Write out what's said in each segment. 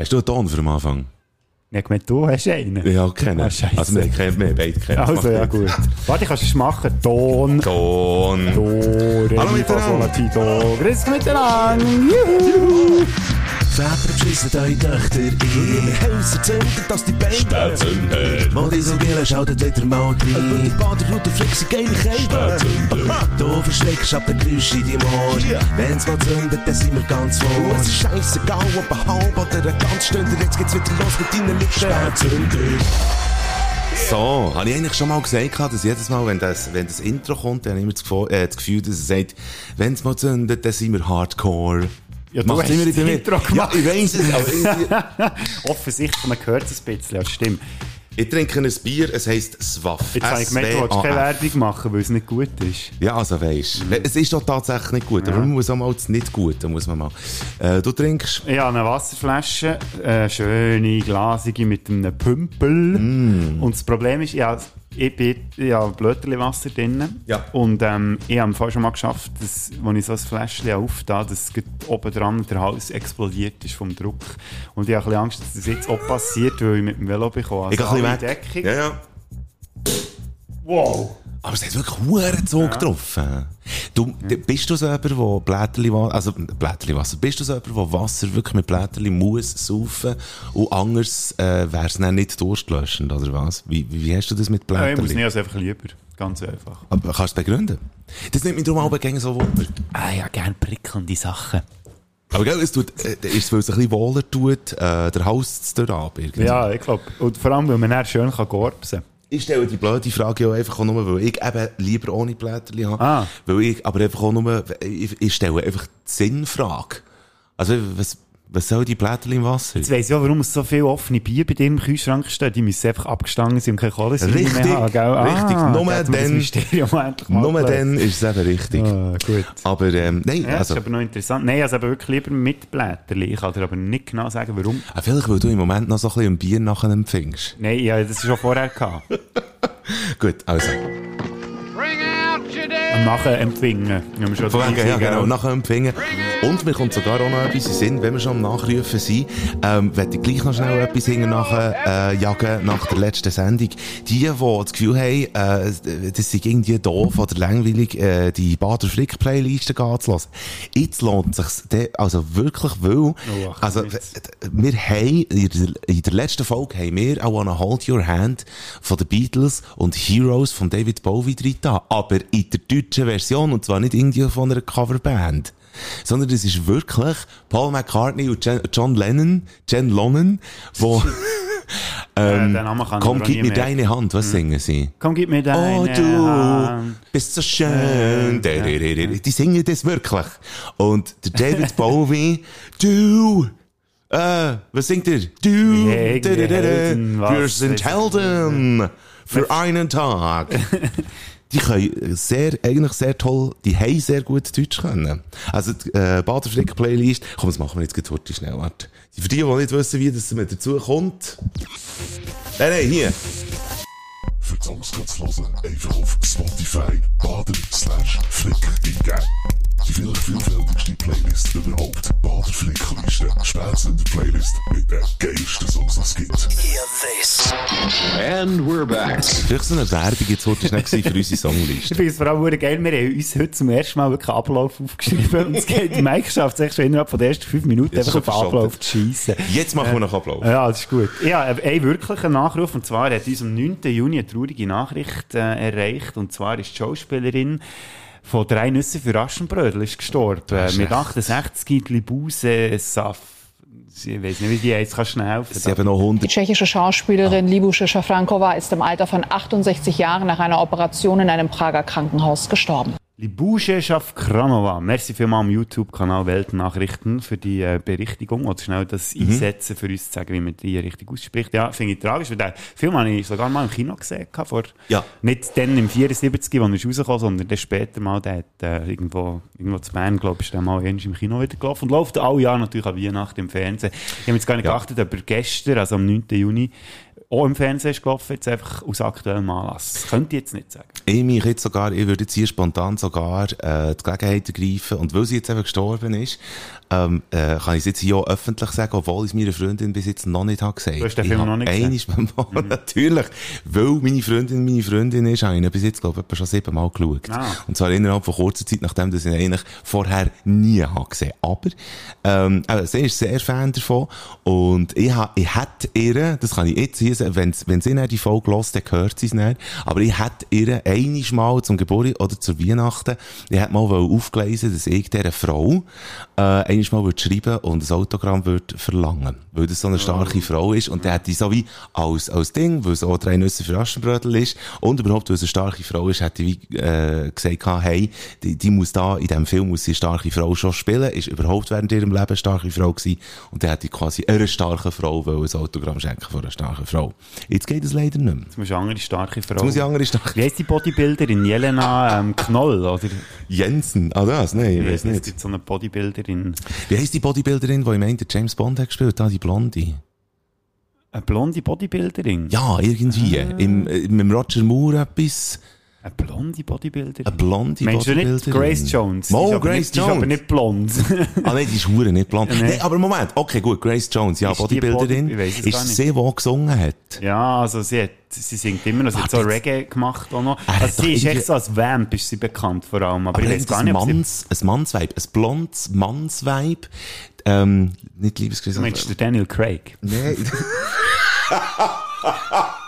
Hast du einen Ton für den Anfang? Ja, gemeint, du hast einen. Ja, kennen. Ah, scheisse. also, wir kennen, wir haben beide kennen. Also, ja, gut. Warte, ich kann es machen. Ton. Ton. Do, Re, Hallo Mi, Fa, Sol, La, miteinander. Ti, Do. Grüß dich miteinander. Juhu. Väter beschissen eure Töchter in ihre Häuser zünden, dass die Beine Spätzünder. Modisogele schaltet wieder mal rein Über die Baderroute flexen geile Kälte Du verschreckst ab der Geräusche in deinem Ohr Wenn's mal zündet, dann sind wir ganz vor Es ist scheissegal, ob ein halb oder ein ganz Stunde Jetzt geht's wieder los mit deinen Lippen Spätzünder So, habe ich eigentlich schon mal gesagt, dass jedes Mal, wenn das, wenn das Intro kommt, dann habe ich immer das Gefühl, äh, das Gefühl dass es sagt, wenn es mal zündet, dann sind wir Hardcore. Ja, du Macht hast immer das wieder mit. Intro gemacht. Ja, ich weiss es, aber irgendwie- Offensichtlich, man hört es ein bisschen. Ja, das stimmt. ich trinke ein Bier, es heisst Swaff. Jetzt habe ich gemeint, du wolltest keine. Werbung machen, weil es nicht gut ist. Ja, also weisst, es ist doch tatsächlich nicht gut, aber man muss auch mal das nicht gut, da muss man mal. Äh, du trinkst, Ich habe eine Wasserflasche, eine schöne, glasige mit einem Pümpel. Mm. Und das Problem ist, ich habe, ich bin, habe Blöterli-Wasser drin. Ja. Und ähm, ich habe vorher schon mal geschafft, dass, als ich so ein Fläschchen aufgetan dass oben dran der Hals explodiert ist vom Druck. Und ich habe ein bisschen Angst, dass das jetzt auch passiert, weil ich mit dem Velo bekomme. Also ich gehe ein bisschen weg. Deckung. Ja, ja. Wow! Aber es hat wirklich einen Zug getroffen. Du, d- bist du so jemand, der Blätterli, also Blätterli Wasser, bist du so jemand, der Wasser wirklich mit Blätterli muss saufen und anders äh, wäre es dann nicht durstlöschend, oder was? Wie, wie, wie hast du das mit Ja, ich muss Blätterli? nicht, also einfach lieber. Ganz einfach. Aber kannst du es begründen? Das nimmt mich darum auch gegen so Wunder. Ah ja, gerne prickelnde Sachen. Aber gell, es tut, äh, ist es, weil es ein bisschen wohler tut, äh, der Hals zu ab irgendwie. Ja, ich glaube. Und vor allem, weil man dann schön kann gorbsen kann. Ich stelle die blöde Frage ja einfach auch nur, weil ich eben lieber ohne Blätterli habe. Ah. Weil ich, aber einfach auch nur, ich, ich stelle einfach die Sinnfrage. Also, was, was soll die Blätterli im Wasser? Jetzt weiss ich auch, warum es so viele offene Bier bei dir im Kühlschrank stehen. Die müssen einfach abgestangen sein und keine Kohlensäure Richtig, mehr haben. Gell? richtig. Ah, Nur das dann- Nur dann ist es eben richtig. Ah, gut. Aber, ähm, nein, Ja, das also, ist aber noch interessant. Nein, also wirklich lieber mit Blätterli. Ich kann dir aber nicht genau sagen, warum. ah, vielleicht, weil du im Moment noch so ein bisschen ein Bier nachher empfängst. Nein, ja, das ist schon vorher gehabt. Gut, also. Empfingen. Schon Von wegen, ja, genau, nachher empfingen. Und mir kommt sogar auch noch etwas in Sinn, wenn wir schon am Nachrufen sind, ähm, werde ich gleich noch schnell etwas hinten nachher, äh, jagen nach der letzten Sendung. Die, die das Gefühl haben, äh, das sind irgendwie doof oder langweilig, äh, die Bader Flick Playliste gehen zu lassen. Jetzt lohnt sich's, de- also wirklich, weil, also, wir haben, in der, in der letzten Folge haben wir I Wanna Hold Your Hand von den Beatles und Heroes von David Bowie drin da. Aber in der deutschen Version, und zwar nicht irgendwie von einer Coverband. Sondern es ist wirklich Paul McCartney und Jen, John Lennon, Jen Lennon, wo, Ähm, Namen kann ich komm, gib mir deine Hand, was singen sie? Komm, gib mir deine Oh, du Hand. bist so schön. Die singen das wirklich. Und der David Bowie, du, äh, was singt er? Du, wir sind Helden für einen Tag. Die können sehr, eigentlich sehr toll, die haben sehr gut Deutsch können. Also, die, äh, Baderflick Playlist, komm, das machen wir jetzt gleich heute schnell, warte. Für die, die nicht wissen, wie das mit dazu kommt. Nein, nein, hier. Für die Songs kannst du hören, einfach auf Spotify bader slash flick eingeben. Die vielleicht vielfältigste Playlist überhaupt. Bader Flickliste. Spätzünder Playlist mit den geilsten Songs, die es gibt. And we're back. Vielleicht so eine Werbung jetzt heute schnell für unsere Songliste. Ich finde es vor allem geil. Wir haben uns heute zum ersten Mal wirklich einen Ablauf aufgeschrieben. Und es geht, Mike schafft es echt schon innerhalb von den ersten fünf Minuten Jetzt einfach auf Ablauf zu schiessen. Jetzt machen wir noch Ablauf. Ja, das ist gut. Ja, ein wirklicher Nachruf. Und zwar hat uns am 9. Juni eine traurige Nachricht äh, erreicht. Und zwar ist die Schauspielerin von «Drei Nüsse für Aschenbrödel» ist gestorben. Äh, mit echt- 68 Libuse Saf. Ich weiß nicht, wie die heißt. Kannst du schnell helfen? Es sind eben noch 100 Die tschechische Schauspielerin Libusche Schafrankova ist im Alter von 68 Jahren nach einer Operation in einem Prager Krankenhaus gestorben. Libusche Schafkranova. Merci vielmals am YouTube-Kanal Weltnachrichten für die äh, Berichtigung oder schnell das Mhm. Einsetzen für uns zu sagen, wie man die richtig ausspricht. Ja, finde ich tragisch, weil den Film habe ich sogar mal im Kino gesehen, vor, Ja. nicht dann im 74, wo er rausgekommen sondern dann später mal, der hat äh, irgendwo, irgendwo zu Bern, glaube ich, ist der mal im Kino wieder gelaufen und läuft alle Jahre natürlich an Weihnachten im Fernsehen. Ich habe jetzt gar nicht Ja. geachtet, aber gestern, also am 9. Juni, auch im Fernsehen ist gelaufen, jetzt einfach aus aktuellem Anlass. Das könnte ich jetzt nicht sagen. Ich jetzt sogar, ich würde jetzt hier spontan sogar äh, die Gelegenheit ergreifen und weil sie jetzt eben gestorben ist, ähm, äh, kann ich es jetzt hier auch öffentlich sagen, obwohl ich es meiner Freundin bis jetzt noch nicht habe gesagt. Du hast den ich Film noch nicht gesehen? mal, Natürlich, weil meine Freundin meine Freundin ist, habe ich ihn bis jetzt, glaube ich, schon siebenmal geschaut. Ah. Und zwar innerhalb von kurzer Zeit, nachdem dass ich ihn eigentlich vorher nie habe gesehen. Aber, ähm, eben, sie ist sehr Fan davon und ich, ha, ich hätte ihr, das kann ich jetzt hier sagen, wenn, wenn sie die Folge hört, dann hört sie es nicht, aber ich hätte ihr einiges Mal zum Geburtstag oder zur Weihnachten, ich hätte mal aufgelesen, dass ich dieser Frau, äh, einiges Mal würde schreiben und ein Autogramm würde verlangen. Weil das so eine starke Frau ist und dann hätte ich so wie als, als Ding, weil es auch drei Nüsse für Aschenbrödel ist und überhaupt, weil es eine starke Frau ist, hätte ich wie, äh, gesagt, hey, die, die muss da, in diesem Film muss sie eine starke Frau schon spielen, ist überhaupt während ihrem Leben eine starke Frau gewesen und dann hätte ich quasi einer starken Frau wollen ein Autogramm schenken von einer starken Frau. Jetzt geht es leider nicht mehr. Jetzt musst du eine andere starke Frau. Jetzt muss ich andere starke Wie heisst die Bodybuilderin? Jelena ähm, Knoll, oder? Jensen, ah das, nein, ich weiß Es nicht. gibt so eine Bodybuilderin. Wie heisst die Bodybuilderin, die im Ende James Bond hat gespielt, da die Blonde? Eine blonde Bodybuilderin? Ja, irgendwie. Im, äh, mit Roger Moore etwas. Eine blonde Bodybuilderin? Eine blonde Meinst du nicht Bodybuilderin. Grace Jones? Mo, Die Grace nicht, Die ist aber Jones. nicht blond. Ah nein, die ist hure nicht blond. Nee. Nee, aber Moment, okay, gut, Grace Jones, ja, Ist die Bodybuilderin. Body- ich ist sie, die gesungen hat. ja, also sie hat, sie singt immer noch, sie hat so Reggae gemacht auch noch. Hat Also sie ist echt so als Vamp, ist sie bekannt vor allem. Aber, Aber ich weiß gar nicht, ein ob sie... Manns, ein Mannsweib, ein blondes Mannsweib, ähm, nicht Liebesgrüße. Du meinst der Daniel Craig? Nee.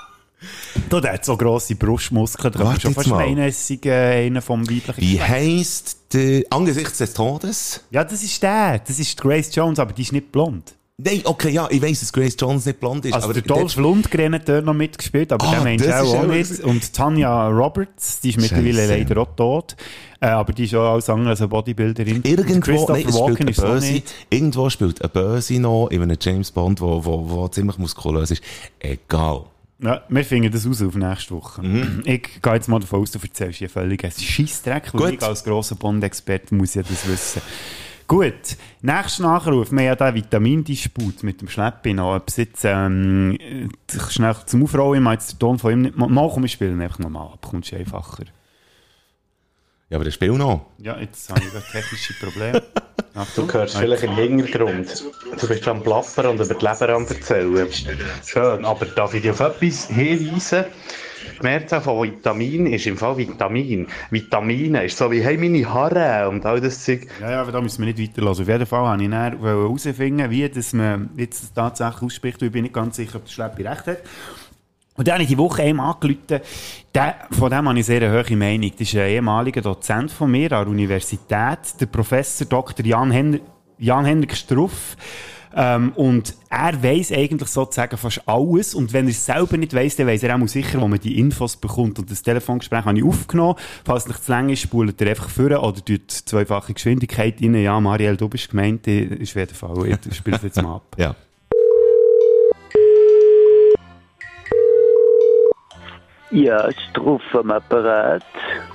Du, der hat so grosse Brustmuskeln, da kann man Warte schon jetzt fast meinen, es sei äh, einer vom weiblichen Wie Geschlecht. heisst der, angesichts des Todes? Ja, das ist der. Das ist Grace Jones, aber die ist nicht blond. Nein, okay, ja, ich weiss, dass Grace Jones nicht blond ist, Also aber der Dolph Lundgren hat dort noch mitgespielt, aber Ah, den meinst du auch, auch nicht. Und Tanja Roberts, die ist mittlerweile Scheisse. leider auch tot. Äh, aber die ist auch als andere als eine Bodybuilderin. Irgendwo, nein, es spielt Walken eine ist so Böse, nicht. irgendwo spielt eine Böse noch in einem James Bond, wo, wo, wo ziemlich muskulös ist. Egal. Ja, wir finden das aus auf nächste Woche. Mhm. Ich gehe jetzt mal davon aus, du erzählst hier völlig einen Scheissdreck, weil ich als grosser Bond-Experte muss ja das wissen. Gut, nächster Nachruf. Wir haben ja den Vitamindisput mit dem Schleppi noch. Ob es jetzt, ähm, äh, schnell zum Aufrollen, ich meine jetzt den Ton von ihm nicht mal, mal komm, wir spielen einfach nochmal ab, kommst du einfacher. Ja, aber der Spiel noch. Ja, jetzt habe ich gerade technische Probleme. Achtung. Du hörst vielleicht im Hintergrund. Du bist am Plappern und über die Leber am erzählen. Schön, aber darf ich dich auf etwas hinweisen? Die Mehrzahl von Vitamin ist im Fall Vitamin. Vitamine ist so wie, hey, meine Haare und all das Zeug. Ja, ja, aber da müssen wir nicht weiterlassen. Auf jeden Fall wollte ich dann herausfinden, wie das man jetzt das tatsächlich ausspricht. weil Ich bin nicht ganz sicher, ob der Schleppi recht hat. Und dann habe ich die Woche einem angerufen, der, von dem habe ich sehr eine hohe Meinung. Das ist ein ehemaliger Dozent von mir an der Universität, der Professor Dr. Jan, Hen Jan Henrik Struff. Ähm, und er weiß eigentlich sozusagen fast alles. Und wenn er es selber nicht weiß, dann weiß er auch sicher, wo man die Infos bekommt. Und das Telefongespräch habe ich aufgenommen. Falls es nicht zu lang ist, spult er einfach vor oder tut zweifache Geschwindigkeit rein. Ja, Marielle, du bist gemeint, ist jeden Fall. Ich spiele es jetzt mal ab. Ja. Ja, Struff am Apparat.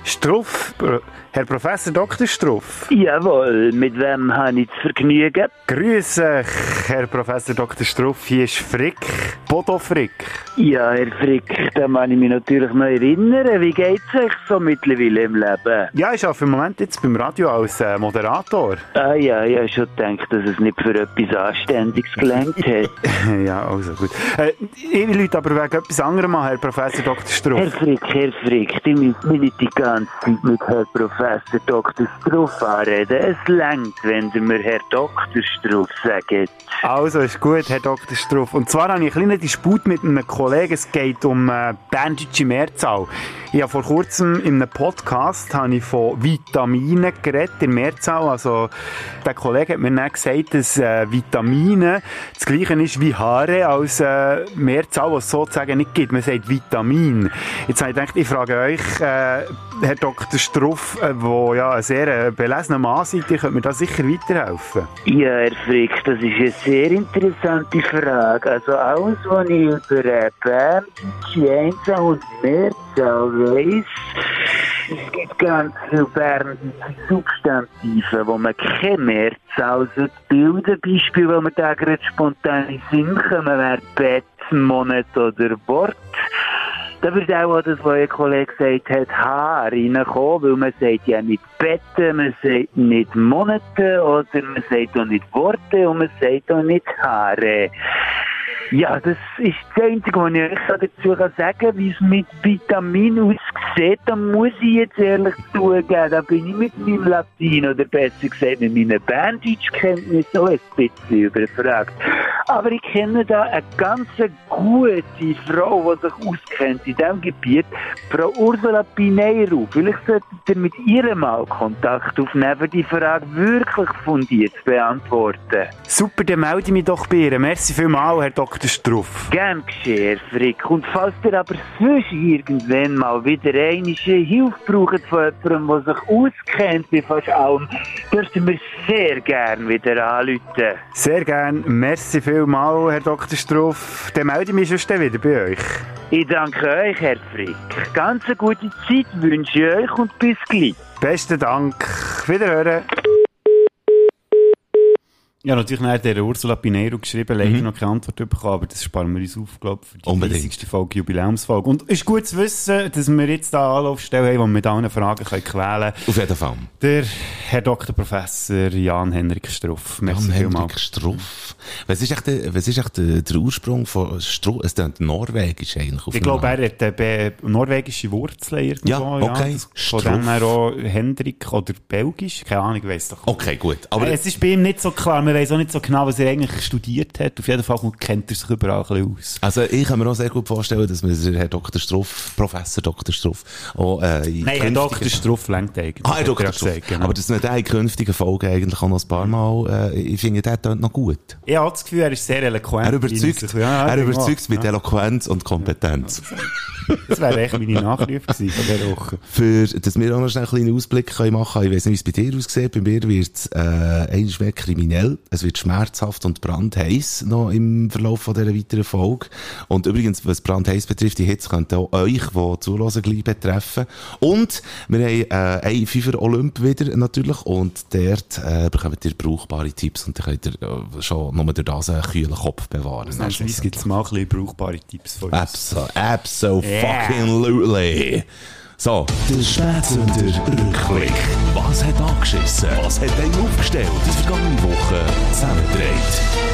Struff, Pro- Herr Professor Dr. Struff. Jawohl, mit wem habe ich das Vergnügen? Grüße, Herr Professor Dr. Struff. Hier ist Frick, Bodo Frick. Ja, Herr Frick, da kann ich mich natürlich noch erinnern. Wie geht's euch so mittlerweile im Leben? Ja, ich arbeite im Moment jetzt beim Radio als äh, Moderator. Ah ja, ich habe schon gedacht, dass es nicht für etwas Anständiges gelangt hat. ja, also gut. Äh, ich will aber wegen etwas anderem an, Herr Professor Dr. Herr Struff. Frick, Herr Frick, die müssen mich nicht die ganze Zeit mit Herr Professor Dr. Struff anreden. Es langt, wenn Sie mir Herr Dr. Struff sagen. Also, ist gut, Herr Dr. Struff. Und zwar habe ich einen kleinen Disput mit einem Kollegen. Es geht um äh, berndeutsche Mehrzahl. Ich habe vor kurzem in einem Podcast habe ich von Vitaminen geredet, in Mehrzahl. Also, der Kollege hat mir dann gesagt, dass äh, Vitamine das gleiche ist wie Haare als äh, Mehrzahl, was es sozusagen nicht gibt. Man sagt Vitamin. Jetzt habe ich gedacht, ich frage euch, äh, Herr Dr. Struff, äh, wo ja ein sehr äh, belesener Mann seid, ihr könnt mir da sicher weiterhelfen. Ja, Herr Frick, das ist eine sehr interessante Frage. Also alles, was ich über äh, berndeutsche Einzahl und Mehrzahl weiss, es gibt ganz viele berndeutsche Substantive, wo man keine Mehrzahl bilden Beispiel, wo man da gerade spontan in Sinn kommen, wäre Bett, Monat oder Wort. Da wird auch das, was ein Kollege gesagt hat, Haar reinkommen, weil man sagt ja nicht Betten, man sagt nicht Monate oder man sagt auch nicht Worte und man sagt auch nicht Haare. Ja, das ist das Einzige, was ich dazu sagen kann, wie es mit Vitamin aussieht. Da muss ich jetzt ehrlich zugeben, da bin ich mit meinem Latein oder besser gesagt mit meinen Berndeutschkenntnissen auch ein bisschen überfragt. Aber ich kenne da eine ganz gute Frau, die sich auskennt in diesem Gebiet, Frau Ursula Pineiro. Vielleicht solltet ihr mit ihr mal Kontakt aufnehmen, die Frage wirklich fundiert zu beantworten. Super, dann melde ich mich doch bei ihr. Merci vielmals, Herr Dr. Struff. Gern geschehen, Frick. Und falls ihr aber sonst irgendwann mal wieder eine Hilfe braucht von jemandem, der sich auskennt bei fast allem, dürft ihr mir sehr gern wieder anrufen. Sehr gern. Merci vielmals, Herr Dr. Struff. Dann melde ich mich sonst wieder bei euch. Ich danke euch, Herr Frick. Ganz eine gute Zeit wünsche ich euch und bis gleich. Besten Dank. Wiederhören. Ja, natürlich nachher der Ursula Pineiro geschrieben, leider noch keine Antwort bekommen, aber das sparen wir uns auf, glaube ich, für die Unbedingt. 30. Folge, Jubiläumsfolge. Und es ist gut zu wissen, dass wir jetzt da Anlaufstellen haben, wo wir mit allen Fragen können quälen Auf jeden Fall. Der Herr Dr. Professor Jan-Henrik Struff. Merci Jan vielmals. Henrik Struff. Was ist echt der, was ist echt der, der Ursprung von Struff? Es klingt norwegisch eigentlich. Auf Ich glaube, er hat be- norwegische Wurzeln irgendwo. Ja, okay. Das- Von dem her auch Hendrik oder Belgisch. Keine Ahnung, ich weiss doch. Okay, gut. Aber es ist bei ihm nicht so klar. Man weiß auch nicht so genau, was er eigentlich studiert hat. Auf jeden Fall kennt er sich überall ein bisschen aus. Also ich kann mir auch sehr gut vorstellen, dass wir den Herr Dr. Struff, Professor Dr. Struff, auch äh, in Nein, Herr Dr. Struff lenkt eigentlich. Ah, Herr er Dr. Struff. gesagt, genau. Aber dass wir den in künftigen Folgen eigentlich auch noch ein paar Mal, äh, ich finde, der tönt noch gut. ich habe das Gefühl, er ist sehr eloquent. Er überzeugt, Ja, er überzeugt mit Ja. Eloquenz und Kompetenz. Das wäre echt meine gewesen von dieser Woche. Für, dass wir auch noch schnell einen kleinen Ausblick können machen können. Ich weiss nicht, wie es bei dir aussieht. Bei mir wird es, äh, eines mehr kriminell. Es wird schmerzhaft und brandheiß noch im Verlauf von dieser weiteren Folge. Und übrigens, was brandheiß betrifft, die Hitze könnte auch euch, die zuhören, gleich betreffen. Und wir haben, äh, ein FIFA Olymp wieder, natürlich. Und dort, äh, bekommt ihr brauchbare Tipps und dann könnt ihr äh, schon nur durch das einen kühlen Kopf bewahren. Nächstes gibt es mal ein bisschen brauchbare Tipps von uns. Abso, abso Yeah. fucking lootly. So. Der Spätsünder Rückblick. Was hat angeschissen? Was hat einen aufgestellt? Die vergangene Woche zusammengedreht.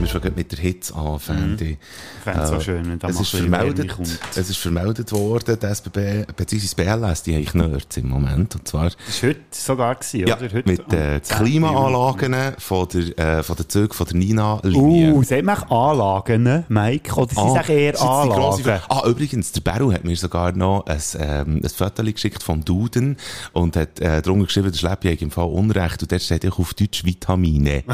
Wir gerade mit der Hitze an, fände ich. Ich fände es Äh, auch schön, wenn da es ist vermeldet, es ist vermeldet worden, die SBB, beziehungsweise BLS, die haben Nerds im Moment. Und zwar, Das war heute sogar, gewesen, ja, oder? Heute mit am den 10. Klimaanlagen von der, äh, von der von der Nina-Linie. Uh, sagt man Anlagen, Mike? Oder sie sagen eher Anlagen? Ah, übrigens, der Beru hat mir sogar noch ein, ähm, ein Foto geschickt vom Duden und hat äh, drunter geschrieben, der Schleppi im Fall Unrecht und dort steht auch auf Deutsch Vitamine.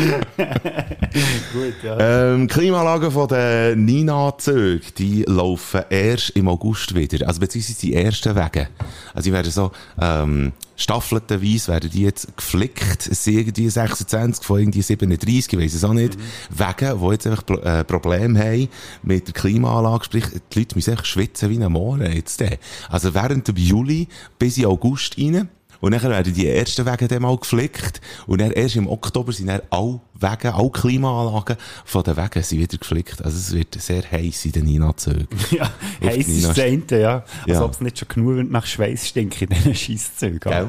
Gut, ja. Ähm, Klimaanlagen von den Nina-Zügen, die laufen erst im August wieder. Also beziehungsweise die ersten Wege. Also die werden so, ähm, staffelterweise werden die jetzt geflickt. Es sind irgendwie 26 von irgendwie 37, ich weiss es auch nicht. Wege, die jetzt einfach Pro- äh, Probleme haben mit der Klimaanlage. Sprich, die Leute müssen einfach schwitzen wie ein Mohren jetzt. äh. Also während dem Juli bis in August rein. Und dann werden die ersten Wege dann mal geflickt. Und dann erst im Oktober sind dann alle Wege, alle Klimaanlagen von den Wegen sind wieder geflickt. Also es wird sehr heiß in den Nina-Zügen. Ja, heiß ist das eine, ja. Als Ja. ob es nicht schon genug nach Schweiß stinkt in diesen Scheisszeug. Gell?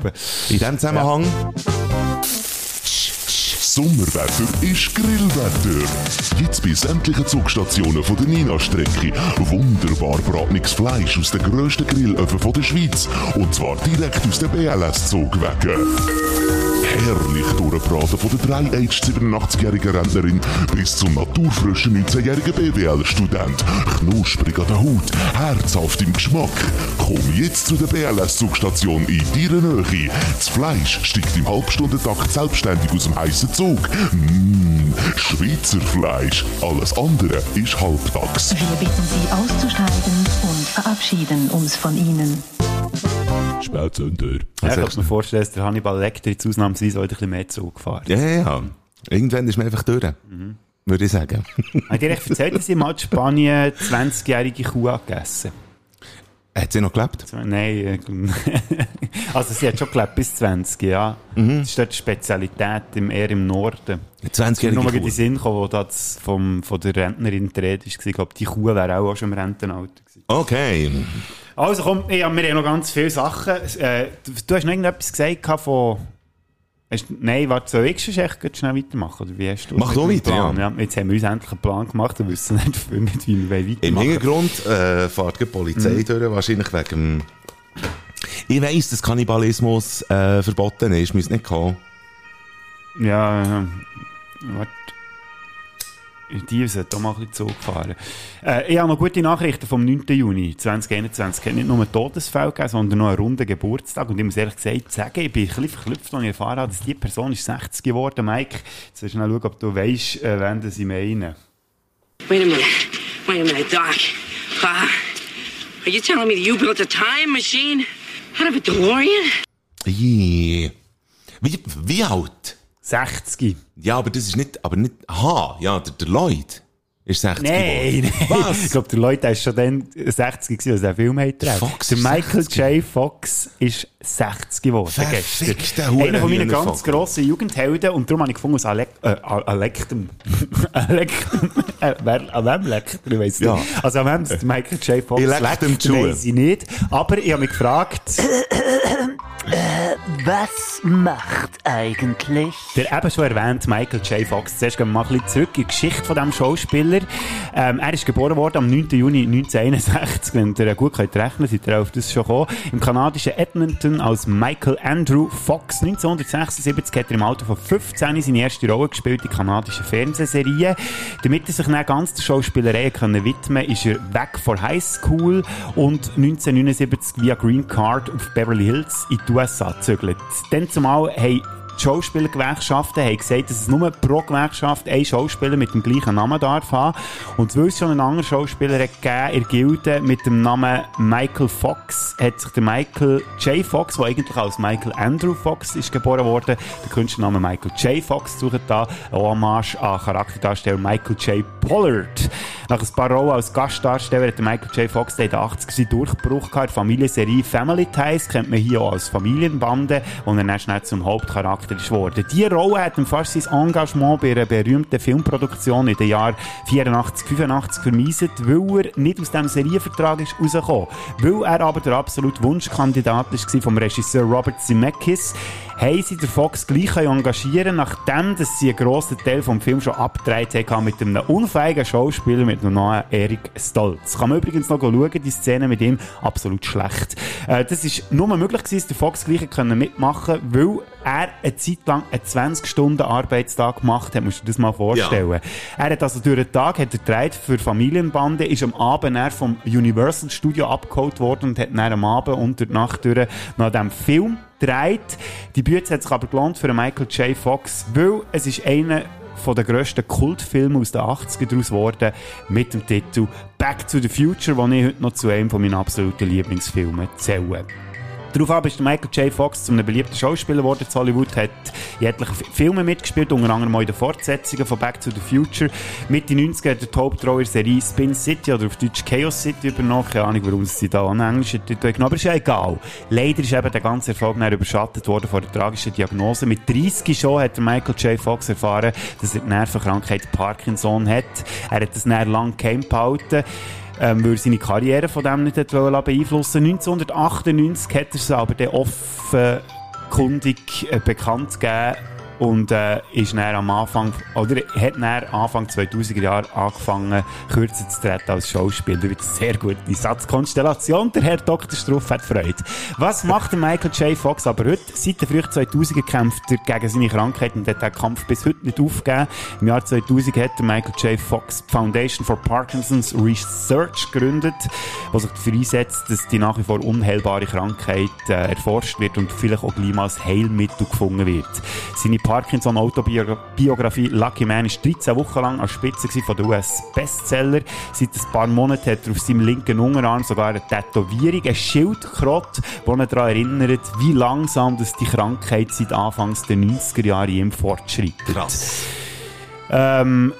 In diesem Zusammenhang, Sommerwetter ist Grillwetter. Jetzt bei sämtlichen Zugstationen von der Nina-Strecke. Wunderbar bratenes Fleisch aus den grössten Grillöfen der Schweiz. Und zwar direkt aus den BLS-Zugwegen. Herrlich durchgebraten von der 3-Age-87-jährigen Rentnerin bis zum naturfrischen 19-jährigen BWL-Student. Knusprig an der Haut, herzhaft im Geschmack. Komm jetzt zu der BLS-Zugstation in deiner Nähe. Das Fleisch steigt im Halbstundentakt selbstständig aus dem heißen Zug. Mmh, Schweizer Fleisch. Alles andere ist halbtags. Wir bitten Sie auszusteigen und verabschieden uns von Ihnen. Spätsünder. Ja, Also- ich kann mir vorstellen, dass der Hannibal Lecter jetzt ausnahmsweise heute ein bisschen mehr Zug gefahren. ja, ja, ja. Irgendwann ist man einfach durch. Würde ich sagen. Habt ihr echt erzählt, dass ihr mal in Spanien 20-jährige Kuh gegessen Hat sie noch gelebt? Nein, äh, also sie hat schon gelebt bis 20, ja. Das ist dort die Spezialität, im, eher im Norden. Eine Ich bin 20-jährige nur in den Sinn gekommen, wo das vom, von der Rentnerin die Rede war. Ich glaube, die Kuh wäre auch schon im Rentenalter gewesen. Okay. Also komm, ja, wir haben noch ganz viele Sachen. Äh, du, du hast noch irgendetwas gesagt von... Hast, nein, warte, soll ich schon echt schnell weitermachen? Oder wie hast du Mach dem weiter, Plan? ja. Jetzt haben wir uns endlich einen Plan gemacht und wissen nicht, nicht wie wir Im weitermachen Hintergrund äh, fährt die Polizei Mhm. durch, wahrscheinlich wegen. Ich weiss, dass Kannibalismus äh, verboten ist, müsste nicht kommen. Ja, ja. Warte. Die sollten auch mal ein bisschen Zug fahren. Äh, ich habe noch gute Nachrichten vom 9. Juni 2021. Es hat nicht nur einen Todesfall gegeben, sondern noch einen runden Geburtstag. Und ich muss ehrlich gesagt sagen, ich bin ein bisschen verklüpft, als ich erfahren habe, dass die Person ist 60 geworden Mike, jetzt willst du schauen, ob du weißt, äh, wen das ich meine. Wait a minute. Wait a minute, Doc. Uh, are you telling me that you built a time machine out of a DeLorean? Ii. Wie, wie alt? 60. Ja, aber das ist nicht, aber nicht, aha, ja, der, der Lloyd ist 60 Nein, geworden. nein. Was? Ich glaube, der Leute war schon dann 60 gewesen, als der Film hat gedreht. Fox Der Michael 60. J. Fox ist 60 geworden Verfickter gestern. Einer von meinen ganz grossen Jugendhelden und darum habe ich gefunden, aus Alek äh, Alektum. Alektum. Äh, wer, an wem leckt er? Ich weiss Ja. nicht. Also an wem der Michael J. Fox leckt, zu. weiss ich nicht. Aber ich habe mich gefragt, Was macht eigentlich? Der eben schon erwähnte Michael J. Fox. Zuerst gehen wir mal ein bisschen zurück in die Geschichte von diesem Schauspieler. Ähm, er ist geboren worden am 9. Juni 1961. Wenn ihr gut könnt rechnen seid ihr auf das schon gekommen. Im kanadischen Edmonton als Michael Andrew Fox. 1976 hat er im Alter von 15 seine erste Rolle gespielt in kanadischen Fernsehserien. Damit er sich dann ganz der Schauspielerei können widmen ist er weg von High School und 1979 via Green Card auf Beverly Hills in die USA gezögert. Dann zumal haben die Schauspielergewerkschaften haben gesagt, dass es nur pro Gewerkschaft ein Schauspieler mit dem gleichen Namen darf haben. Und weil es schon einen anderen Schauspieler gegeben in Gilde mit dem Namen Michael Fox, hat sich der Michael J. Fox, der eigentlich als Michael Andrew Fox ist geboren worden, der Künstlername Michael J. Fox sucht da eine Hommage an Charakterdarsteller Michael J. Pollard. Nach ein paar Rollen als Gastdarsteller hat Michael J. Fox in den 80er seinen Durchbruch gehabt. In Familienserie Family Ties kennt man hier auch als Familienbande, wo er dann schnell zum Hauptcharakter ist geworden. Diese Rolle hat ihm fast sein Engagement bei einer berühmten Filmproduktion in den Jahren 84, 85 vermiesen, weil er nicht aus diesem Serienvertrag ist rausgekommen. Weil er aber der absolute Wunschkandidat war vom Regisseur Robert Zemeckis, haben sie den Fox gleich engagieren nachdem dass sie einen grossen Teil vom Film schon abgedreht haben mit einem unfähigen Schauspieler, mit einem neuen Eric Stoltz. Kann man übrigens noch schauen, die Szene mit ihm, absolut schlecht. Äh, das ist nur möglich gewesen, dass der Fox gleich mitmachen weil er eine Zeit lang einen 20-Stunden-Arbeitstag gemacht hat, musst du dir das mal vorstellen. Er hat also durch den Tag hat er gedreht für Familienbande, ist am Abend vom Universal Studio abgeholt worden und hat dann am Abend unter der Nacht durch noch an diesem Film gedreht. Die Bühne hat sich aber gelohnt für Michael J. Fox, weil es ist einer von den grössten Kultfilmen aus den 80ern daraus geworden, mit dem Titel Back to the Future, den ich heute noch zu einem von meinen absoluten Lieblingsfilmen zähle. Daraufhin ist Michael J. Fox zu einem beliebten Schauspieler geworden in Hollywood, hat in etlichen Filmen mitgespielt, unter anderem auch in den Fortsetzungen von Back to the Future. Mitte 90er hat er die Hauptrolle Serie Spin City oder auf Deutsch Chaos City übernommen. Keine Ahnung, warum sie da an Englisch Titel genommen aber ist ja egal. Leider ist eben der ganze Erfolg dann überschattet worden von der tragischen Diagnose. Mit 30 schon hat Michael J. Fox erfahren, dass er die Nervenkrankheit Parkinson hat. Er hat das dann lang geheim behalten ähm, weil er seine Karriere von dem nicht hat beeinflussen. 1998 hat er sie aber dann offenkundig äh, bekannt gegeben und äh, ist dann am Anfang, oder hat dann Anfang 2000er Jahre angefangen, kürzer zu treten als Schauspieler. Wieder sehr gute Satzkonstellation. Der Herr Dr. Struff hat Freude. Was macht der Michael J. Fox aber heute? Seit den frühen 2000er kämpft er gegen seine Krankheit und hat den Kampf bis heute nicht aufgegeben. Im Jahr 2000 hat der Michael J. Fox die Foundation for Parkinson's Research gegründet, die sich dafür einsetzt, dass die nach wie vor unheilbare Krankheit äh, erforscht wird und vielleicht auch gleich mal als Heilmittel gefunden wird. Seine Parkinson-Autobiografie Lucky Man ist 13 Wochen lang an Spitze von der US-Bestseller. Seit ein paar Monaten hat er auf seinem linken Unterarm sogar eine Tätowierung, ein Schildkrott, das ihn daran erinnert, wie langsam dass die Krankheit seit Anfangs der 90er Jahre in ihm fortschreitet. Krass. Ähm,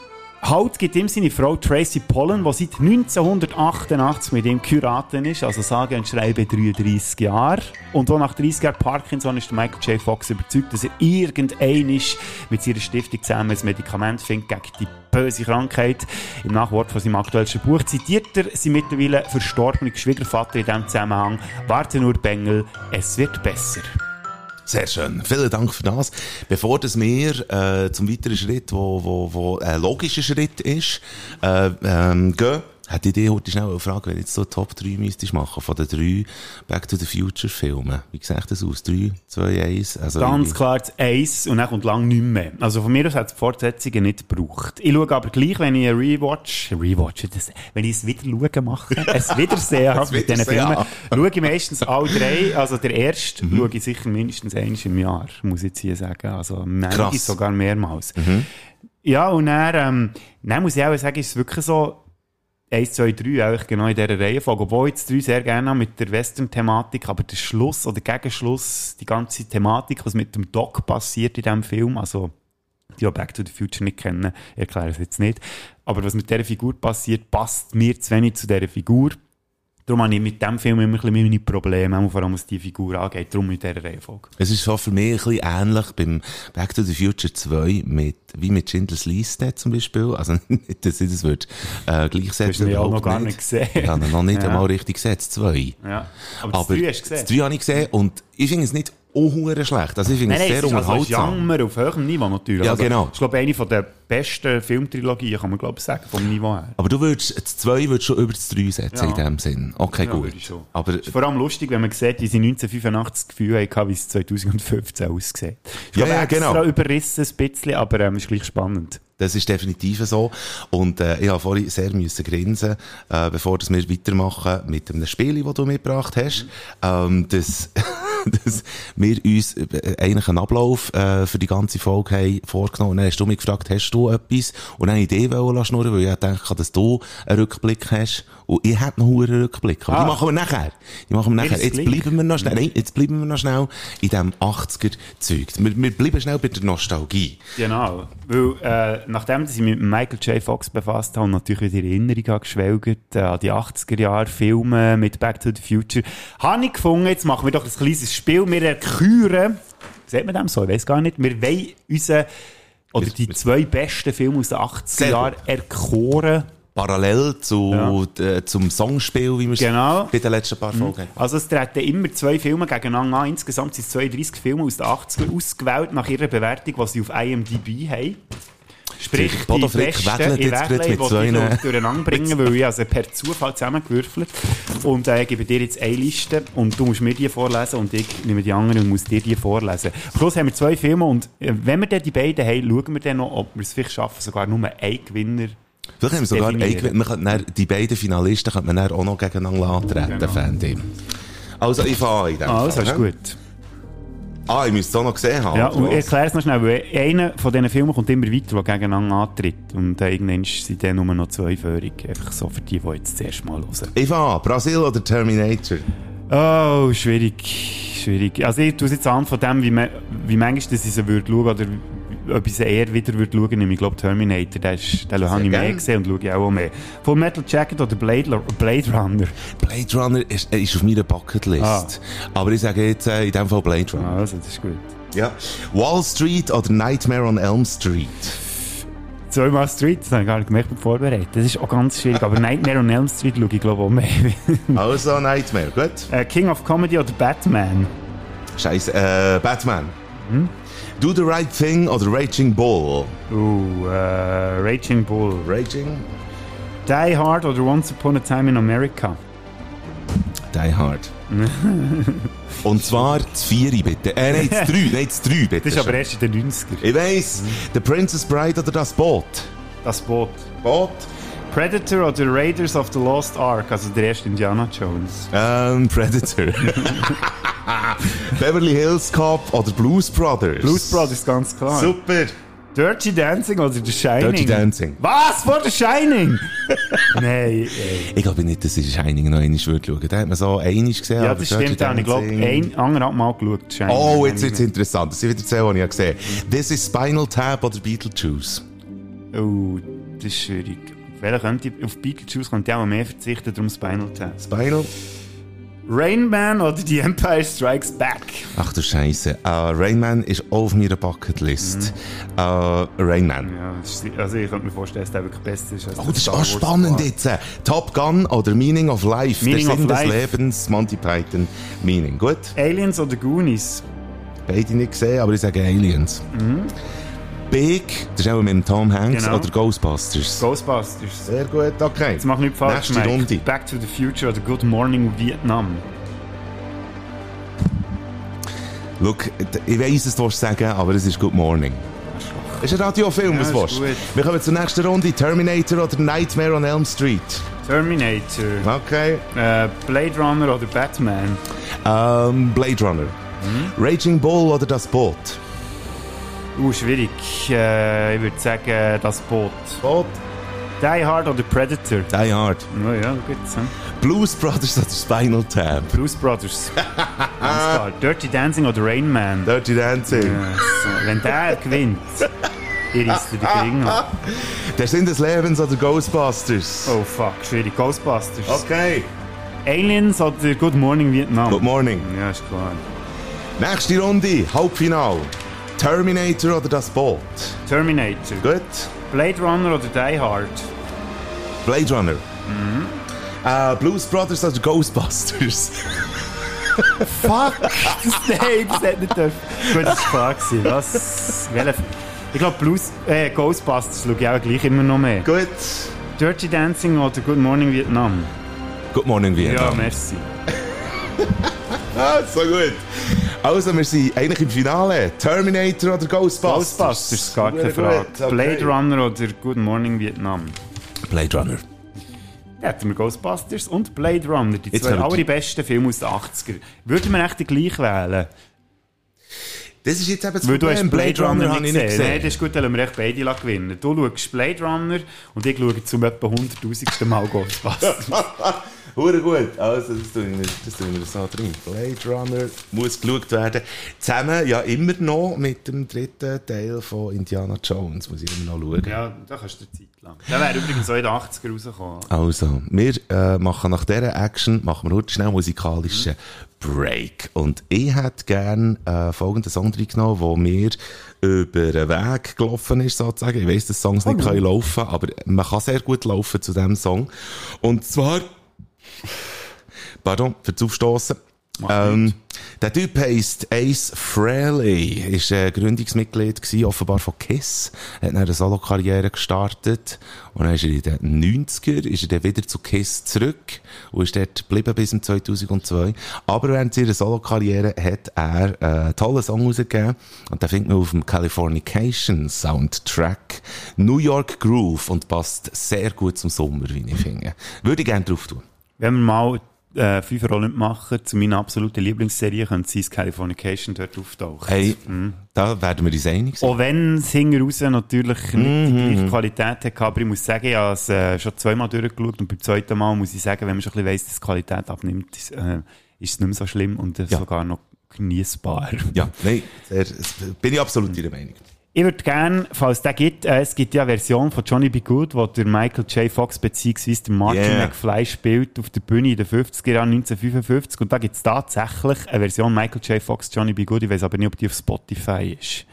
Halt gibt ihm seine Frau Tracy Pollen, die seit 1988 mit ihm geheiratet ist, also sage und schreibe 33 Jahre. Und wo nach 30 Jahren Parkinson ist Michael J. Fox überzeugt, dass er irgendein mit seiner Stiftung zusammen ein Medikament findet gegen die böse Krankheit. Im Nachwort von seinem aktuellsten Buch zitiert er seinen mittlerweile verstorbenen Schwiegervater in diesem Zusammenhang. Warte nur, Bengel, es wird besser. Sehr schön. Vielen Dank für das. Bevor das wir äh, zum weiteren Schritt, wo, wo, wo ein logischer Schritt ist, äh, ähm, gehen, hätte ich dich heute schnell eine Frage, wenn du jetzt so Top 3 müsstest machen von den drei Back to the Future Filmen. Wie sieht das aus? 3, 2, 1? Also Ganz klar das Eis und dann kommt lang nicht mehr. Also von mir aus hat es Fortsetzungen nicht gebraucht. Ich schaue aber gleich, wenn ich ein Rewatch, Rewatch, das, wenn ich es wieder schauen mache, es Wiedersehen habe mit diesen Filmen, schaue ich meistens alle drei. Also der erste Mhm. schaue ich sicher mindestens eins im Jahr, muss ich jetzt hier sagen. Also manchmal sogar mehrmals. Mhm. Ja, und dann, ähm, dann muss ich auch sagen, ist es wirklich so, 1, 2, 3, eigentlich genau in dieser Reihenfolge. Obwohl ich jetzt 3 sehr gerne mit der Western-Thematik, aber der Schluss oder Gegenschluss, die ganze Thematik, was mit dem Doc passiert in diesem Film, also die auch Back to the Future nicht kennen, erkläre ich es jetzt nicht. Aber was mit dieser Figur passiert, passt mir zu wenig zu dieser Figur. Darum habe ich mit diesem Film immer ein bisschen meine Probleme, vor allem was die Figur angeht, darum in dieser Reihenfolge. Es ist so für mich ein bisschen ähnlich beim Back to the Future 2 mit, wie mit Schindlers Liste zum Beispiel. Also nicht, dass ich das würde, äh, gleichsetzen. Auch überhaupt noch gar nicht gesehen. Ich habe noch nicht Ja. einmal richtig gesehen, das 2. Ja. Aber das 3 hast du gesehen. Das 3 habe ich gesehen und ich finde es nicht unhuere schlecht. Also ich finde es sehr es ist also unterhaltsam. Jammer auf höherem Niveau natürlich. Ja, also, genau. Das ist, glaube ich, eine von der besten Filmtrilogien, kann man, glaube ich, sagen, vom Niveau her. Aber du würdest, das 2 würdest schon über das 3 setzen Ja. in dem Sinn. Okay, Ja, gut. ich. Aber ist vor allem lustig, wenn man sieht, wie sie 1985 das Gefühl hatten, wie es 2015 aussieht. Ich Ja, glaube, ja, extra genau. überrissen ein bisschen, aber ähm, ist gleich spannend. Das ist definitiv so. Und äh, ich habe vorhin sehr müssen grinsen, äh, bevor dass wir weitermachen mit einem Spiel, das du mitgebracht hast, ähm, dass, dass wir uns äh, eigentlich einen Ablauf äh, für die ganze Folge haben vorgenommen. Und dann hast du mich gefragt, hast du etwas? Und habe ich die wollen schnurren, weil ich dachte, dass du einen Rückblick hast. Und ich hätte noch einen Rückblick. Aber Ah. die machen wir nachher. Die machen wir Mir nachher. Jetzt bleiben wir noch schnell, nein, jetzt bleiben wir noch schnell in diesem 80er-Zeug. Wir, wir bleiben schnell bei der Nostalgie. Genau. Weil, äh, nachdem ich mich mit Michael J. Fox befasst habe und natürlich wieder in Erinnerung habe geschwelgt äh, an die 80er-Jahre-Filme mit Back to the Future, habe ich gefunden, jetzt machen wir doch ein kleines Spiel. Wir erküren, sagt man dem so? Ich weiß gar nicht. Wir wollen unsere, oder die zwei besten Filme aus den 80er Sehr Jahren erkoren. parallel zu, äh, zum Songspiel, wie wir es Genau. bei den letzten paar Folgen haben. Also es treten immer zwei Filme gegeneinander an. Insgesamt sind es 32 Filme aus den 80ern ausgewählt nach ihrer Bewertung, die sie auf IMDb haben. Sprich, die Frick besten, wedelt ich jetzt gerade mit ich so einer- durcheinander bringen, weil ich also per Zufall zusammengewürfelt und äh, gebe dir jetzt eine Liste und du musst mir die vorlesen und ich nehme die andere und muss dir die vorlesen. Am Schluss haben wir zwei Filme und äh, wenn wir dann die beiden haben, schauen wir dann noch, ob wir es vielleicht schaffen, sogar nur einen Gewinner Vielleicht haben wir sogar einen, man könnte dann, die beiden Finalisten könnte man dann auch noch gegeneinander antreten, Genau. fände ich. Also, ich fahre in dem Also, Fall, ist ne? gut. Ah, ich müsste es auch noch gesehen haben. Ja, und ich erkläre es noch schnell, weil einer von diesen Filmen kommt immer weiter, der gegeneinander antritt. Und äh, irgendwann sind dann nur noch zwei Führungen. Einfach so für die, die jetzt das erste Mal hören. Ich fahre, Brasil oder Terminator? Oh, schwierig. Schwierig. Also ich tue es jetzt an von dem, wie, man, wie manchmal dass ich sie würde schauen oder ob ich eher wieder würde schauen. Nämlich, Ich glaube Terminator, den, habe ich mehr gesehen und schaue ich auch mehr. Full Metal Jacket oder Blade, Blade Runner? Blade Runner ist, äh, ist auf meiner Bucketlist. Ah. Aber ich sage jetzt äh, in dem Fall Blade Runner. Also, das ist gut. Ja. Wall Street oder Nightmare on Elm Street? Zweimal Street, das habe ich gar nicht gemerkt beim Vorbereiten. Das ist auch ganz schwierig. Aber Nightmare on Elm Street schaue ich glaube auch mehr. Also Nightmare, gut. Äh, King of Comedy oder Batman? Scheiße, äh, Batman. Do the Right Thing oder Raging Bull? Uh, äh, Raging Bull. Raging? Die Hard oder Once Upon a Time in America? Die Hard. Und zwar das Vieri bitte. Äh, nein, das Drei, nein, das Drei bitte. Das ist aber erst in den 90er. Ich weiss, The Princess Bride oder das Boot? Das Boot. Boot? Predator oder Raiders of the Lost Ark, also der erste Indiana Jones. Ähm, Predator. Beverly Hills Cop oder Blues Brothers? Blues Brothers, ganz klar. Super. Dirty Dancing oder The Shining? Dirty Dancing. Was? Vor The Shining? Nein, ey. Ich glaube nicht, dass ich Shining noch einmal würde schauen. Da hat man so einmal gesehen. Ja, aber das Dirty stimmt auch. Ich glaube, ein anderthalb Mal geschaut. The Shining. Oh, jetzt wird es interessant. Das sind wieder zehn, die ich gesehen habe. This is Spinal Tap oder Beetlejuice? Oh, das ist schwierig. Auf welchen könnte ich, auf Beetlejuice könnte ich auch mehr verzichten, darum Spinal Tap. Spinal. Rain Man oder The Empire Strikes Back? Ach du Scheiße. Äh, Rain Man ist auch auf meiner Bucketlist. Äh, Rain Man. Ja, das ist, also ich könnte mir vorstellen, dass der wirklich besser ist. Als Oh, das ist auch spannend Part. jetzt. Top Gun oder Meaning of Life. Meaning der of Sinn des Life. Lebens, Monty Python. Meaning. Gut. Aliens oder Goonies? Beide nicht gesehen, aber ich sage Aliens. Big, das ist auch mit Tom Hanks Genau. oder Ghostbusters. Ghostbusters. Sehr gut, okay. Jetzt mach nicht falsch, Nächste Mike. Runde. Back to the Future oder Good Morning Vietnam? Schau, ich weiss, es du sagen, aber es ist Good Morning. Es ist ein Radiofilm, Ja, was du. Wir kommen zur nächsten Runde. Terminator oder Nightmare on Elm Street. Terminator. Okay. Äh, Blade Runner oder Batman? Ähm, Blade Runner. Mhm. Raging Bull oder das Boot? Uh, schwierig. Äh, ich würde sagen, das Boot. Boot. Die Hard oder Predator? Die Hard. Oh ja, gut. So. Blues Brothers oder Spinal Tap? Blues Brothers. Ganz klar. Dirty Dancing oder Rain Man? Dirty Dancing. Ja, so. Wenn der gewinnt, ihr ist der Gering ab. Der Sinn des Lebens oder Ghostbusters? Oh fuck, schwierig. Ghostbusters. Okay. Aliens oder Good Morning Vietnam? Good morning. Ja, ist klar. Nächste Runde, Halbfinal. Terminator oder das Boot? Terminator. Gut. Blade Runner oder Die Hard? Blade Runner. Äh, Blues Brothers oder Ghostbusters? Fuck! Das, nein, das hätte nicht dürfen. Gut, das war klar. Was? Ich glaube, Blues, äh, Ghostbusters schaue ich auch gleich immer noch mehr. Gut. Dirty Dancing oder Good Morning Vietnam? Good morning, Ja, Vietnam. merci. Ah, so gut. Also, wir sind eigentlich im Finale. Terminator oder Ghostbusters? Ghostbusters, gar keine Frage. okay. Blade Runner oder Good Morning Vietnam? Blade Runner. Da hätten wir Ghostbusters und Blade Runner, die Jetzt zwei wir die- allerbesten Filme aus den 80er. Würden wir echt den gleich wählen? Das ist jetzt eben das Weil du Problem. hast Blade Runner habe nicht ich gesehen. Nein, das ist gut, dann lassen wir echt beide gewinnen. Du schaust Blade Runner und ich schaue zum etwa 100'000. Mal Ghostbusters. Hure gut. Also, das tun wir, das tun wir so drin. Blade Runner muss geschaut werden. Zusammen ja immer noch mit dem dritten Teil von Indiana Jones. Muss ich immer noch schauen. ja, da kannst du eine Zeit lang. Der wäre übrigens auch in den 80er rausgekommen. Also, wir äh, machen nach dieser Action machen wir heute schnell einen musikalischen Break. Und ich hätte gern äh, folgenden Song reingenommen, der mir über den Weg gelaufen ist, sozusagen. Ich weiss, dass Songs nicht können laufen aber man kann sehr gut laufen zu diesem Song. Und zwar, pardon, fürs Aufstossen. Ähm, der Typ heisst Ace Frehley, ist äh, Gründungsmitglied gewesen, offenbar von KISS, hat eine Solo-Karriere gestartet und dann ist er in den 90er, ist er dann wieder zu KISS zurück und ist dort geblieben bis im 2002. Aber während seiner Solo-Karriere hat er äh, einen tollen Song rausgegeben und den findet man auf dem Californication Soundtrack New York Groove und passt sehr gut zum Sommer, wie ich finde. Würde ich gerne drauf tun. Wenn wir mal äh, fünf Rollen machen, zu meiner absoluten Lieblingsserie, könnte sein, Californication dort auftaucht. Hey, da werden wir uns einig sein. Auch wenn es raus natürlich nicht Mhm. die gleiche Qualität hat, aber ich muss sagen, ich habe es äh, schon zweimal durchgeschaut und beim zweiten Mal muss ich sagen, wenn man schon ein bisschen weiss, dass die Qualität abnimmt, ist, äh, ist es nicht mehr so schlimm und Ja. sogar noch genießbar. Ja, nein, sehr, bin ich absolut Ihrer Meinung. Ich würde gerne, falls es den gibt, äh, es gibt ja eine Version von Johnny B. Good, wo der Michael J. Fox der Martin Yeah. McFly spielt auf der Bühne in den 50er Jahren 1955 und da gibt es tatsächlich eine Version Michael J. Fox Johnny B. Good, ich weiß aber nicht, ob die auf Spotify ist.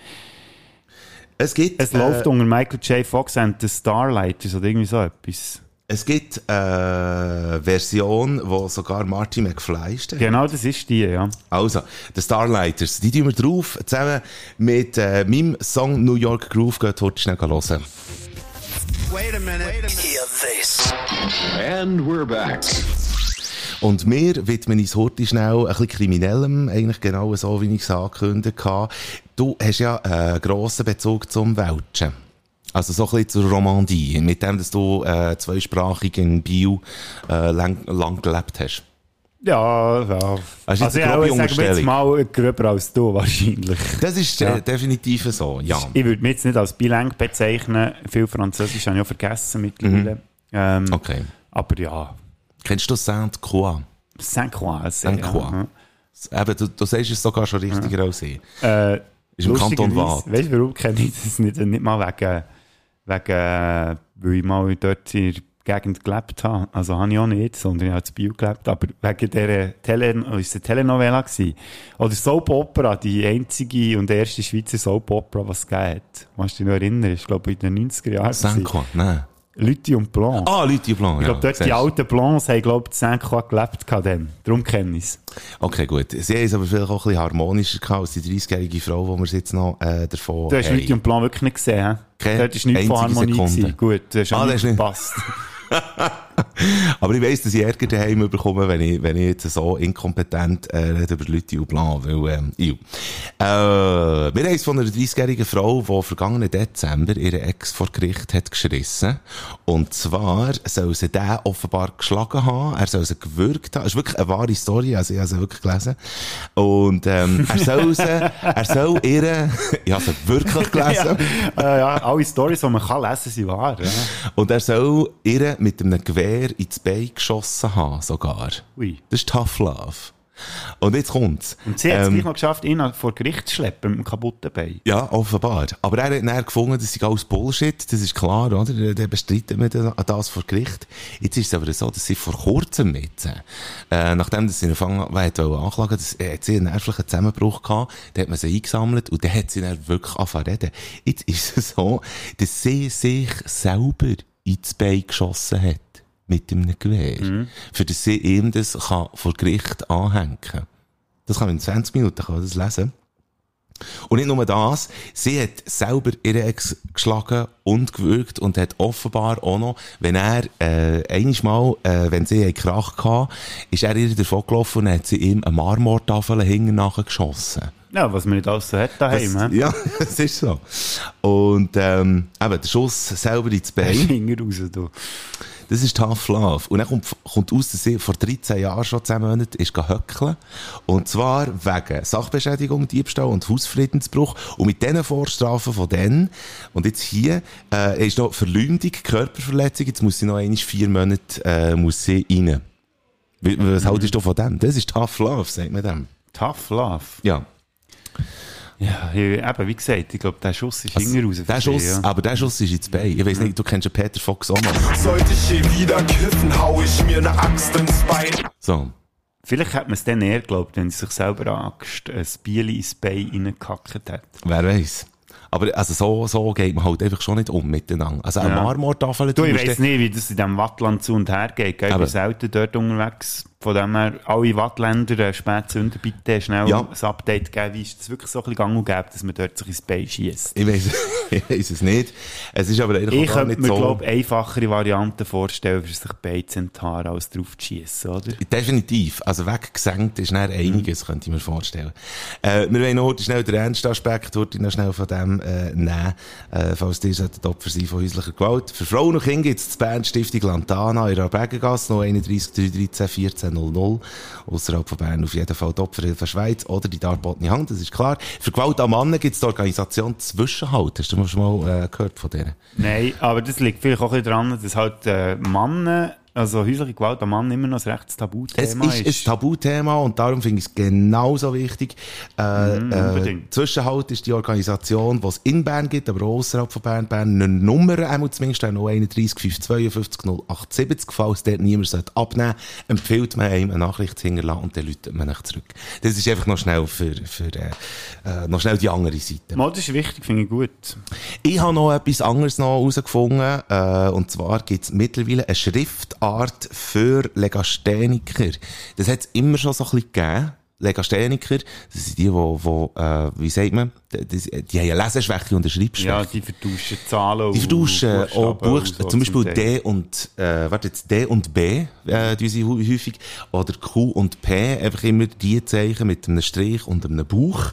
Es gibt, Es läuft äh, unter Michael J. Fox and the Starlighters oder irgendwie so etwas. Es gibt äh, eine Version, wo sogar Marty McFly steht. Genau, das ist die, ja. Also, die Starlighters, die tun wir drauf, zusammen mit äh, meinem Song New York Groove, geht heute schnell hören. Wait a minute. Hear this. And we're back. Und wir widmen uns heute schnell ein bisschen Kriminellem, eigentlich genau so, wie ich es angekündigt habe. Du hast ja einen grossen Bezug zum Welschen. Also so ein bisschen zur Romandie, mit dem, dass du äh, zweisprachig in Biel äh, lang, lang gelebt hast. Ja, ja. Ja, grobe ich sage jetzt mal gröber als du wahrscheinlich. Das ist Ja. äh, definitiv so, ja. Ich würde mich jetzt nicht als bilang bezeichnen. Viel Französisch habe ich auch vergessen mittlerweile. Ähm, Mhm. Okay. Aber ja, Kennst du Saint-Croix? Saint-Croix. Saint-Croix. Ja. Eben, du, du sagst es sogar schon richtiger als ich. Äh, Ist im Kanton Waadt. Weißt du, warum kenne ich das nicht? Nicht mal wegen, Wegen, äh, weil ich mal dort in der Gegend gelebt habe. Also habe ich auch nicht, sondern ich habe in Bio gelebt. Aber wegen dieser Tele ist es eine Telenovela gewesen. Oder Soap Opera, die einzige und erste Schweizer Soap Opera, was es gegeben hat. Kannst du dich noch erinnern? Ich glaube, in den 90er Jahren. Sanko, nein. Lüti und Blanc. Ah, Lüti und Blanc, Ich glaube, ja, dort die siehst. alten Blancs haben, glaube ich, Sanko gelebt dann. Darum kenne ich es. Okay, gut. Sie haben es aber vielleicht auch ein bisschen harmonischer gehabt als die 30-jährige Frau, die wir jetzt noch äh, davon Du hast haben. Lüti und Blanc wirklich nicht gesehen, hä? Keine Dort ist nichts von Harmonie Sekunde. Gut, Ah, das nicht ist nicht- gepasst. Aber ich weiss, dass ich Ärger daheim bekomme, wenn ich, wenn ich jetzt so inkompetent äh, rede über Leute und Blanc, weil, ähm. Äh, wir haben es von einer 30-jährigen Frau, die vergangenen Dezember ihre Ex vor Gericht hat geschrissen. Und zwar soll sie den offenbar geschlagen haben, er soll sie gewürgt haben. Das ist wirklich eine wahre Story, also ich habe sie wirklich gelesen. Und, ähm, er soll sie, er soll ihre, ich habe sie wirklich gelesen. ja, äh, ja, alle Stories, die man kann lesen, sind wahr. Ja. Und er soll ihr mit einem Gewehr ins Bein geschossen haben, sogar. Ui. Das ist Tough Love. Und jetzt kommt's. Und sie hat es Ähm, gleich noch geschafft, ihn vor Gericht zu schleppen mit einem kaputten Bein. Ja, offenbar. Aber er hat dann gefunden, das sei alles Bullshit, das ist klar, oder? Der, der bestreitet mir das das vor Gericht. Jetzt ist es aber so, dass sie vor kurzem jetzt, äh, nachdem sie ihn angefangen hat, wollte anklagen, dass, äh, hat sie einen nervlichen Zusammenbruch gehabt, dann hat man sie eingesammelt und dann hat sie dann wirklich angefangen zu reden. Jetzt ist es so, dass sie sich selber ins Bein geschossen hat. Mit einem Gewehr. Für das sie ihm das kann vor Gericht anhängen kann. Das kann man in 20 Minuten kann das lesen. Und nicht nur das, sie hat selber ihre Ex geschlagen und gewürgt und hat offenbar auch noch, wenn er, äh, einiges Mal, äh, wenn sie einen Krach hatte, ist er ihr davon gelaufen und hat sie ihm eine Marmortafel hinten nachher geschossen. Ja, was man nicht alles so hat daheim. Das, ja, das ist so. Und, ähm, eben, der Schuss selber ins Bein. Raus, du. Das ist Tough Love. Und dann kommt, kommt aus, dass sie vor 13 Jahren schon zusammen ist höckeln. Und zwar wegen Sachbeschädigung, Diebstahl und Hausfriedensbruch. Und mit diesen Vorstrafen von denen, und jetzt hier, äh, ist noch Verleumdung, Körperverletzung, jetzt muss sie noch einmal vier Monate, äh, muss sie rein. Was haltest du von dem? Das ist Tough Love, sagt man dem. Tough Love. Ja. Ja, hier, eben, wie gesagt, ich glaube, der Schuss ist Also, Finger raus. der Schuss, ja. aber der Schuss ist ins Bein. Ich weiß nicht, du kennst ja Peter Fox auch noch. Sollte ich je wieder kiffen, hau ich mir ne Axt ins Bein. So. Vielleicht hat man es dann eher geglaubt, wenn sie sich selber Angst ein Bieli ins Bein reingekackt hat. Wer weiß. Aber also so, so geht man halt einfach schon nicht um miteinander. Also eine Ja. Marmortafel... Du, ich weiss nicht, wie das in diesem Wattland zu und her geht. Ich Aber- bin selten dort unterwegs. Von dem her, alle Wattländer, äh, Spätzünder, bitte schnell Ja. ein Update geben. Wie ist es wirklich so ein bisschen gang und gäbe, dass man dort sich ins Bein schießt? Ich weiß, es nicht. Es ist aber eigentlich Ich auch gar könnte nicht mir, so... glaube einfachere Varianten vorstellen, für sich Bein zu enthaaren, als drauf zu schießen, oder? Definitiv. Also weggesenkt ist dann einiges, könnte ich mir vorstellen. Äh, wir wollen noch heute schnell den ernsten Aspekt heute noch schnell von dem äh, nehmen, äh, falls die sollten Opfer sein von häuslicher Gewalt. Für Frauen und Kinder gibt es die Band Stiftung Lantana in der Bergengasse, noch 31 313 14 00. Außerhalb von Bern auf jeden Fall die Opferhilfe Schweiz oder die Darbotni Hand, das ist klar. Für Gewalt an Mannen gibt es die Organisation Zwischenhalt. Hast du schon mal äh, gehört von denen? Nein, aber das liegt vielleicht auch ein bisschen daran, dass halt äh, Männer, also häusliche Gewalt an Mann immer noch ein rechtes Es Tabuthema ist ein Tabuthema und darum finde ich es genauso wichtig. Äh, Mhm, äh, unbedingt. Zwischenhalt ist die Organisation, die es in Bern gibt, aber außerhalb von Bern. Bern eine Nummer, einmal zumindest eine 031 552 0870. Falls dort niemand sollte abnehmen empfiehlt man ihm eine Nachricht zu hinterlassen und dann läutet man nicht zurück. Das ist einfach noch schnell für, für äh, äh, noch schnell die andere Seite. Mal, das ist wichtig, finde ich gut. Ich habe noch etwas anderes noch herausgefunden. Äh, und zwar gibt es mittlerweile eine Schriftart für Legastheniker. Das hat es immer schon so ein bisschen gegeben. Legastheniker, das sind die, die, die äh, wie sagt man, die, die, haben eine Leseschwäche und eine Schreibschwäche. Ja, die vertauschen Zahlen Die vertauschen und auch Buchstaben so zum Beispiel. D und, äh, warte jetzt, D und B, äh, die sie hä- häufig, oder Q und P, einfach immer die Zeichen mit einem Strich und einem Buch.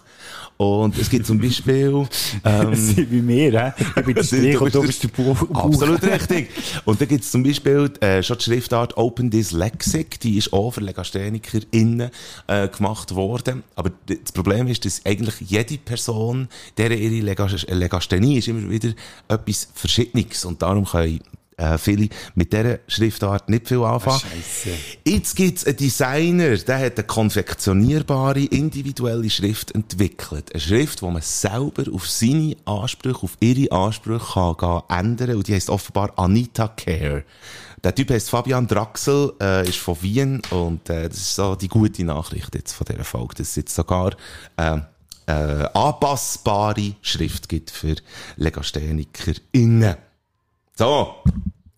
Und es gibt zum Beispiel, ähm, Das sind wie mir, hä? Ich bin der Strich und du bist der Buch. Absolut richtig. Und da gibt es zum Beispiel äh, schon die Schriftart Open Dyslexic, die ist auch für LegasthenikerInnen äh, gemacht worden. Aber das Problem ist, dass eigentlich jede Person, deren ihre Legas Legasthenie ist immer wieder etwas Verschiedenes. Und darum können äh, viele mit dieser Schriftart nicht viel anfangen. Scheisse. Jetzt gibt's einen Designer, der hat eine konfektionierbare, individuelle Schrift entwickelt. Eine Schrift, die man selber auf seine Ansprüche, auf ihre Ansprüche kann ändern Und die heisst offenbar Anita Care. Der Typ heißt Fabian Draxel, äh, ist von Wien und äh, das ist so die gute Nachricht jetzt von dieser Folge, dass es jetzt sogar äh, äh, anpassbare Schrift gibt für LegasthenikerInnen. So,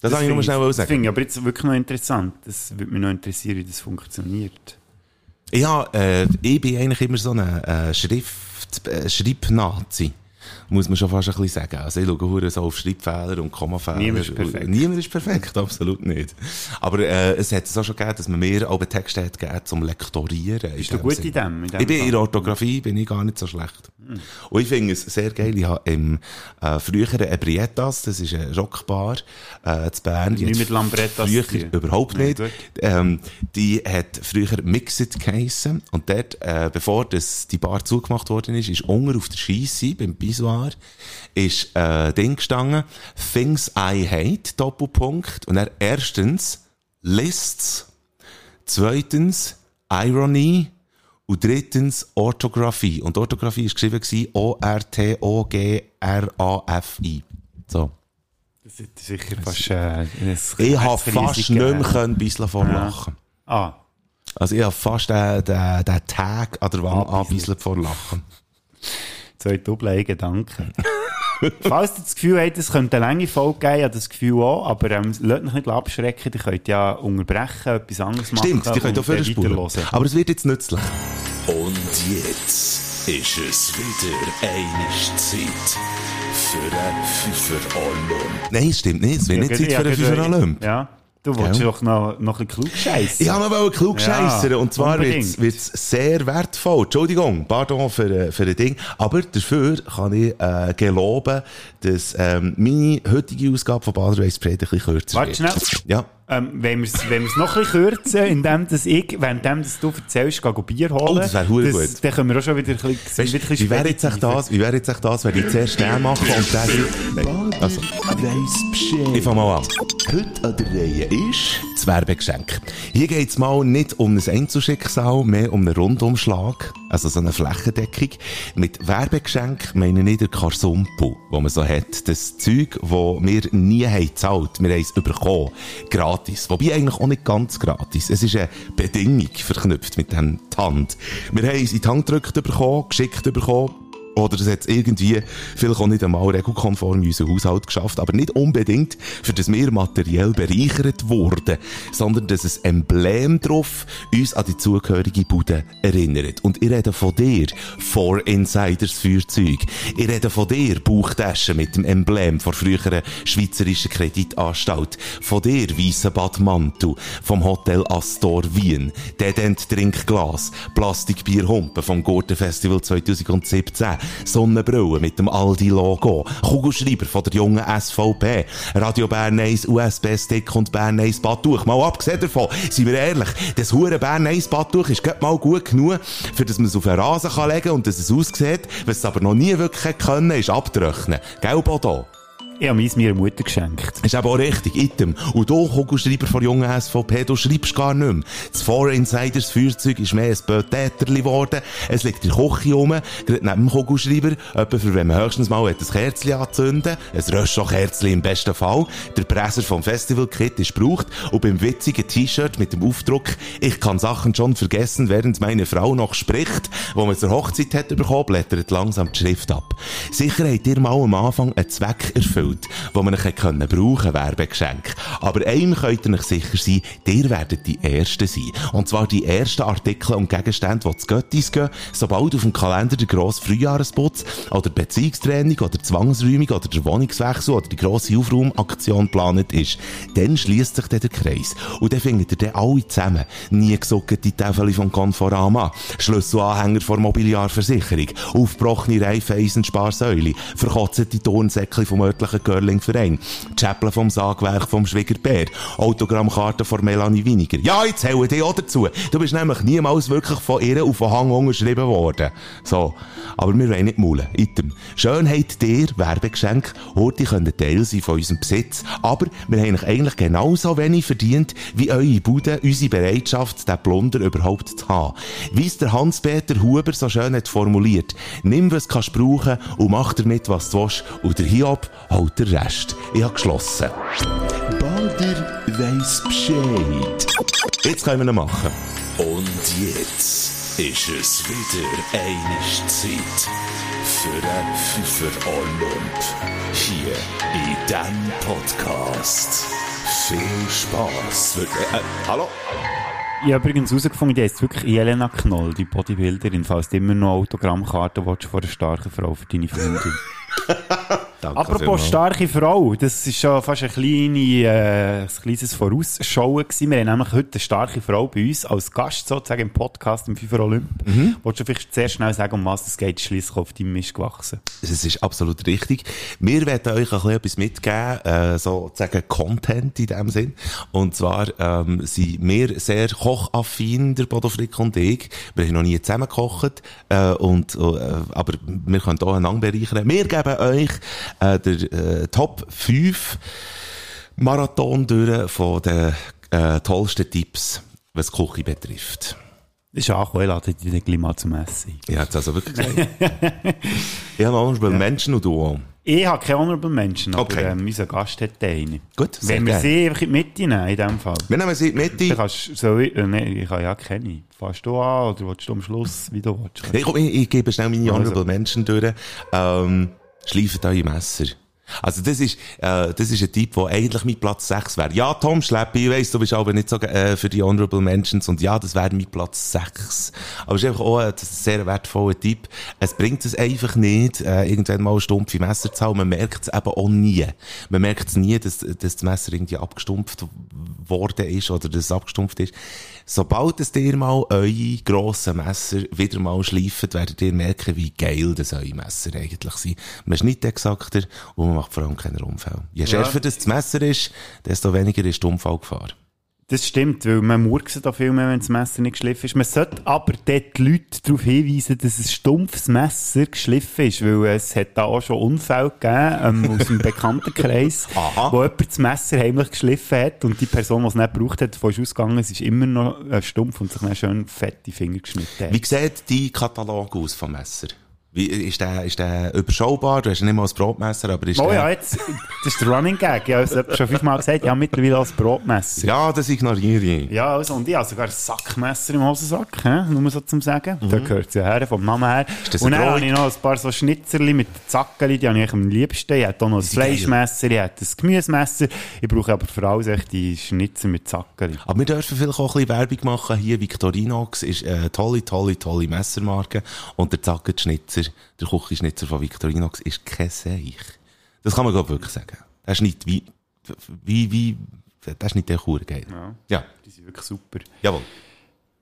das, das ich nur schnell Das sagen. finde ich aber jetzt wirklich noch interessant. Das würde mich noch interessieren, wie das funktioniert. Ja, äh, ich bin eigentlich immer so ein äh, Schrift, äh, Schreibnazi. Muss man schon fast ein bisschen sagen. Also ich schaue so auf Schreibfehler und Kommafehler. Niemand ist perfekt. Niemand ist perfekt, absolut nicht. Aber äh, es hat es auch schon gegeben, dass man mir auch Texte hat gegeben zum Lektorieren. Bist du gut in dem? in dem Ich bin in Fall? der Orthographie bin ich gar nicht so schlecht. Und ich finde es sehr geil. Ich habe im äh, früheren Ebrietas, das ist eine Rockbar, äh, zu Bern. Nicht mit Lambrettas Früher überhaupt nicht. gut. Ähm, die hat früher Mixed geheissen. Und dort, äh, bevor das, die Bar zugemacht worden ist, ist unten auf der Scheisse, beim Pissoir, ist, äh, Ding gestanden, Things I Hate, Doppelpunkt. Und dann erstens, Lists. Zweitens, Irony. Und drittens, Orthographie. Und Orthographie ist geschrieben O-R-T-O-G-R-A-F-I. So. Das ist sicher fast, äh, Ich habe fast nicht mehr können bisschen vor Lachen. Ah, Also ich habe fast den, den, den Tag an der Wand anbieselt vor Lachen. Zwei doppeln Gedanken. Falls ihr das Gefühl habt, es könnte eine lange Folge geben, ja das Gefühl auch, aber ähm, lasst euch nicht abschrecken, ihr könnt ja unterbrechen, etwas anderes machen. Stimmt, die könnt auch vorspulen. Aber es wird jetzt nützlich. Und jetzt ist es wieder eine Zeit für einen Fünfer Olymp. Nein, es stimmt nicht. Es wird Ja, nicht Zeit ja, für einen Fünfer Olymp. Ja, du wolltest doch noch, noch ein bisschen klug scheißen. Ich habe noch klug scheissern Ja, und zwar wird es sehr wertvoll. Entschuldigung, pardon für, äh, für ein Ding. Aber dafür kann ich äh, geloben, dass ähm, meine heutige Ausgabe von Bader Weiss Breit ein bisschen kürzer Warte wird. schnell. Ja. Ähm, wenn wir es wenn wir's noch ein bisschen kürzen, indem dass ich, währenddem dass du erzählst, gehe Bier holen. Oh, das wäre gut. Dann können wir auch schon wieder ein bisschen, Weißt, wieder ein bisschen wie wäre jetzt echt das, wie wäre jetzt echt das, wenn ich zuerst den mache und dann... Nein, also, ich fange mal an. Heute an der Reihe ist... Das Werbegeschenk. Hier geht's mal nicht um ein Einzelschicksal, mehr um einen Rundumschlag, also so eine Flächendeckung. Mit Werbegeschenk meine ich den Karsumpu, wo man so hat. Das Zeug, das wir nie haben gezahlt. Wir haben es bekommen. Gratis. Wobei eigentlich auch nicht ganz gratis. Es ist eine Bedingung verknüpft mit dem Hand. Wir haben es in die Hand gedrückt bekommen, geschickt bekommen. Oder es hat irgendwie vielleicht auch nicht einmal regelkonform in unseren Haushalt geschafft, aber nicht unbedingt, für das wir materiell bereichert wurden, sondern dass ein Emblem drauf uns an die zugehörige Bude erinnert. Und ich rede von dir, For Insiders Feuerzeug. Ich rede von dir, Bauchtasche mit dem Emblem von früheren Schweizerischen Kreditanstalt. Von dir, Weisse Badmantel, vom Hotel Astor Wien. Dedent Trinkglas, Plastikbierhumpen vom Gurtenfestival 2017, Sonnenbrille mit dem Aldi-Logo, Kugelschreiber von der jungen SVP, Radio Bern 1 USB-Stick und Bern 1 Badtuch. Mal abgesehen davon, seien wir ehrlich, das hure Bern 1 Badtuch ist gerade mal gut genug, für dass man es auf den Rasen kann legen und dass es aussieht, was es aber noch nie wirklich können, ist abtrocknen. Gell, Bodo? Ich habe meins meiner Mutter geschenkt. Ist aber auch richtig, Item. Und du, Kugelschreiber von jungen SVP, du schreibst gar nicht mehr. Das Four Insiders Feuerzeug ist mehr ein Bötäterli geworden. Es liegt in der Küche rum, gerade neben dem Kugelschreiber. Etwa für wenn man höchstens mal ein Kerzchen anzünden Ein Röschach-Kerzchen im besten Fall. Der Presser vom Festival-Kit ist gebraucht. Und beim witzigen T-Shirt mit dem Aufdruck, ich kann Sachen schon vergessen, während meine Frau noch spricht, wo man zur Hochzeit hat bekommen, blättert langsam die Schrift ab. Sicher habt ihr mal am Anfang einen Zweck erfüllt, wo man euch können brauchen, Werbegeschenk. Aber einem könnt ihr euch sicher sein, ihr werdet die Ersten sein. Und zwar die ersten Artikel und Gegenstände, die zu Göttis gehen, sobald auf dem Kalender der grosse Frühjahresputz oder die Beziehungstraining oder die Zwangsräumung oder der Wohnungswechsel oder die grosse Aufraumaktion geplant ist. Dann schließt sich der Kreis. Und dann findet ihr dann alle zusammen. Nie gesuckte Täfeli vom Conforama, Schlüsselanhänger vor Mobiliarversicherung, aufgebrochene Reifeisensparsäule, verkotzte Turnsäckchen vom örtlichen christlichen Curlingverein, Chapel vom Sagwerk vom Schwiegerbär, Autogrammkarte von Melanie Winiger. Ja, jetzt zähle dich auch dazu. Du bist nämlich niemals wirklich von ihr auf den Hang unterschrieben worden. So. Aber wir wollen nicht maulen. Item. Schönheit dir, Werbegeschenk, heute können Teil sein von unserem Besitz, aber wir haben eigentlich genauso wenig verdient, wie eure Bude unsere Bereitschaft, den Plunder überhaupt zu haben. Wie es der Hans-Peter Huber so schön hat formuliert, nimm, was kannst brauchen und mach damit, was du willst, und der Hiob holt den Rest. Ich habe geschlossen. Bader weiss Bescheid. Jetzt können wir ihn machen. Und jetzt ist es wieder eine Zeit für den Pfeifer Olymp. Hier in diesem Podcast. Viel Spass. Äh, hallo? Ich habe übrigens herausgefunden, die heißt wirklich Jelena Knoll, die Bodybuilderin, falls du immer noch Autogrammkarten willst von einer starken Frau für deine Freundin. Danke Apropos starke Frau, das ist schon fast ein, kleine, äh, ein kleines Vorausschauen gewesen. Wir haben nämlich heute eine starke Frau bei uns als Gast sozusagen im Podcast im FIFA Olymp. Mhm. Wolltest du vielleicht sehr schnell sagen, um was es geht, schliesslich auf deinem Mist gewachsen? Das ist absolut richtig. Wir werden euch ein bisschen etwas mitgeben, äh, sozusagen Content in dem Sinn. Und zwar ähm, sind wir sehr kochaffin, der Bodo Frick und ich. Wir haben noch nie zusammen gekocht, äh, und, äh, aber wir können auch einander bereichern. Wir geben euch äh, der äh, Top 5 Marathon durch von den äh, tollsten Tipps, was Küche betrifft. Ist angekommen, ich lade dich dann gleich mal zum Essen. Ich habe es also wirklich gesagt. ich habe auch ja. Menschen und du auch. Ich habe keine Honorable Menschen, aber Okay. ähm, unser Gast hat einen. Gut, Wenn wir gerne. sie einfach in die Mitte nehmen, in dem Fall. Wir nehmen sie in die Mitte. Dann kannst, soll ich, äh, nee, ich habe ja keine. Fährst du an oder willst du am Schluss, wie du willst? Ich, ich, ich gebe schnell meine Also. Honorable Menschen durch. Ähm, schleifen eure Messer. Also das ist, äh, das ist ein Typ, der eigentlich mein Platz 6 wäre. Ja, Tom Schleppi, ich weiss, du bist aber nicht so äh, für die Honorable Mentions und ja, das wäre mein Platz 6. Aber es ist einfach auch ein sehr wertvoller Typ. Es bringt es einfach nicht, äh, irgendwann mal stumpfe Messer zu haben. Man merkt es eben auch nie. Man merkt es nie, dass, dass das Messer irgendwie abgestumpft worden ist oder dass es abgestumpft ist. Sobald es dir mal eure grossen Messer wieder mal schleifen, werdet ihr merken, wie geil das eure Messer eigentlich sind. Man schneidet exakter und man macht vor allem keine Unfälle. Je Ja. schärfer das, das Messer ist, desto weniger ist die Unfallgefahr. Das stimmt, weil man murkst da viel mehr, wenn das Messer nicht geschliffen ist. Man sollte aber dort die Leute darauf hinweisen, dass ein stumpfes Messer geschliffen ist, weil es hat da auch schon Unfälle gegeben, ähm, aus dem Bekanntenkreis, wo jemand das Messer heimlich geschliffen hat und die Person, die es nicht gebraucht hat, davon ist ausgegangen, es ist immer noch äh, stumpf und sich dann schön fette Finger geschnitten hat. Wie sieht dein Katalog aus vom Messer? Wie, ist der, ist der überschaubar? Du hast ja nicht mal ein Brotmesser, aber ist Oh der... ja, jetzt, das ist der Running Gag. Ich habe es schon fünfmal gesagt, ich habe mittlerweile als Brotmesser. Ja, das ignoriere ich. Ja, also, und ich habe sogar ein Sackmesser im Hosensack, he? nur so zum Sagen. Da gehört es ja her, vom Namen her. Mhm. Und dann habe ich noch ein paar so Schnitzerli mit Zackeli, die habe ich am liebsten. Ich habe auch noch ein. Fleischmesser, ich habe ein Gemüsemesser. Ich brauche aber vor allem echt die Schnitzer mit Zackeli. Aber wir dürfen vielleicht auch ein bisschen Werbung machen. Hier Victorinox ist eine tolle, tolle, tolle Messermarke. Und der Zackenschnitzer, der Küchenschnitzer von Victorinox ist kein Seich. Das kann man glaub, wirklich sagen. Der ist nicht wie, wie, wie, der ist nicht der Kur geil. Ja. Ja. Die sind wirklich super. Jawohl.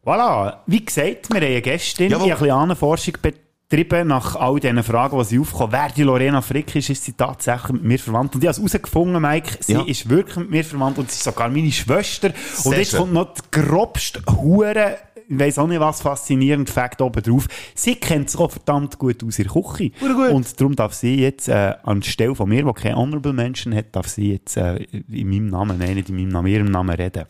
Voilà, wie gesagt, wir haben eine Gästin, Jawohl. die ein bisschen Ahnenforschung betrieben nach all diesen Fragen, die sie aufkommen. Wer die Lorena Frick ist, ist sie tatsächlich mit mir verwandt. Und ich habe es herausgefunden, Mike, sie Ja. ist wirklich mit mir verwandt und sie ist sogar meine Schwester. und Sehr jetzt schön. kommt noch die grobste Hure, ich weiss auch nicht was, faszinierend Fakt oben drauf. Sie kennt sich auch verdammt gut aus ihrer Küche. Und darum darf sie jetzt, äh, anstelle von mir, der kein Honorable Menschen hat, darf sie jetzt äh, in meinem Namen, nein, nicht in meinem Namen, ihrem Namen reden.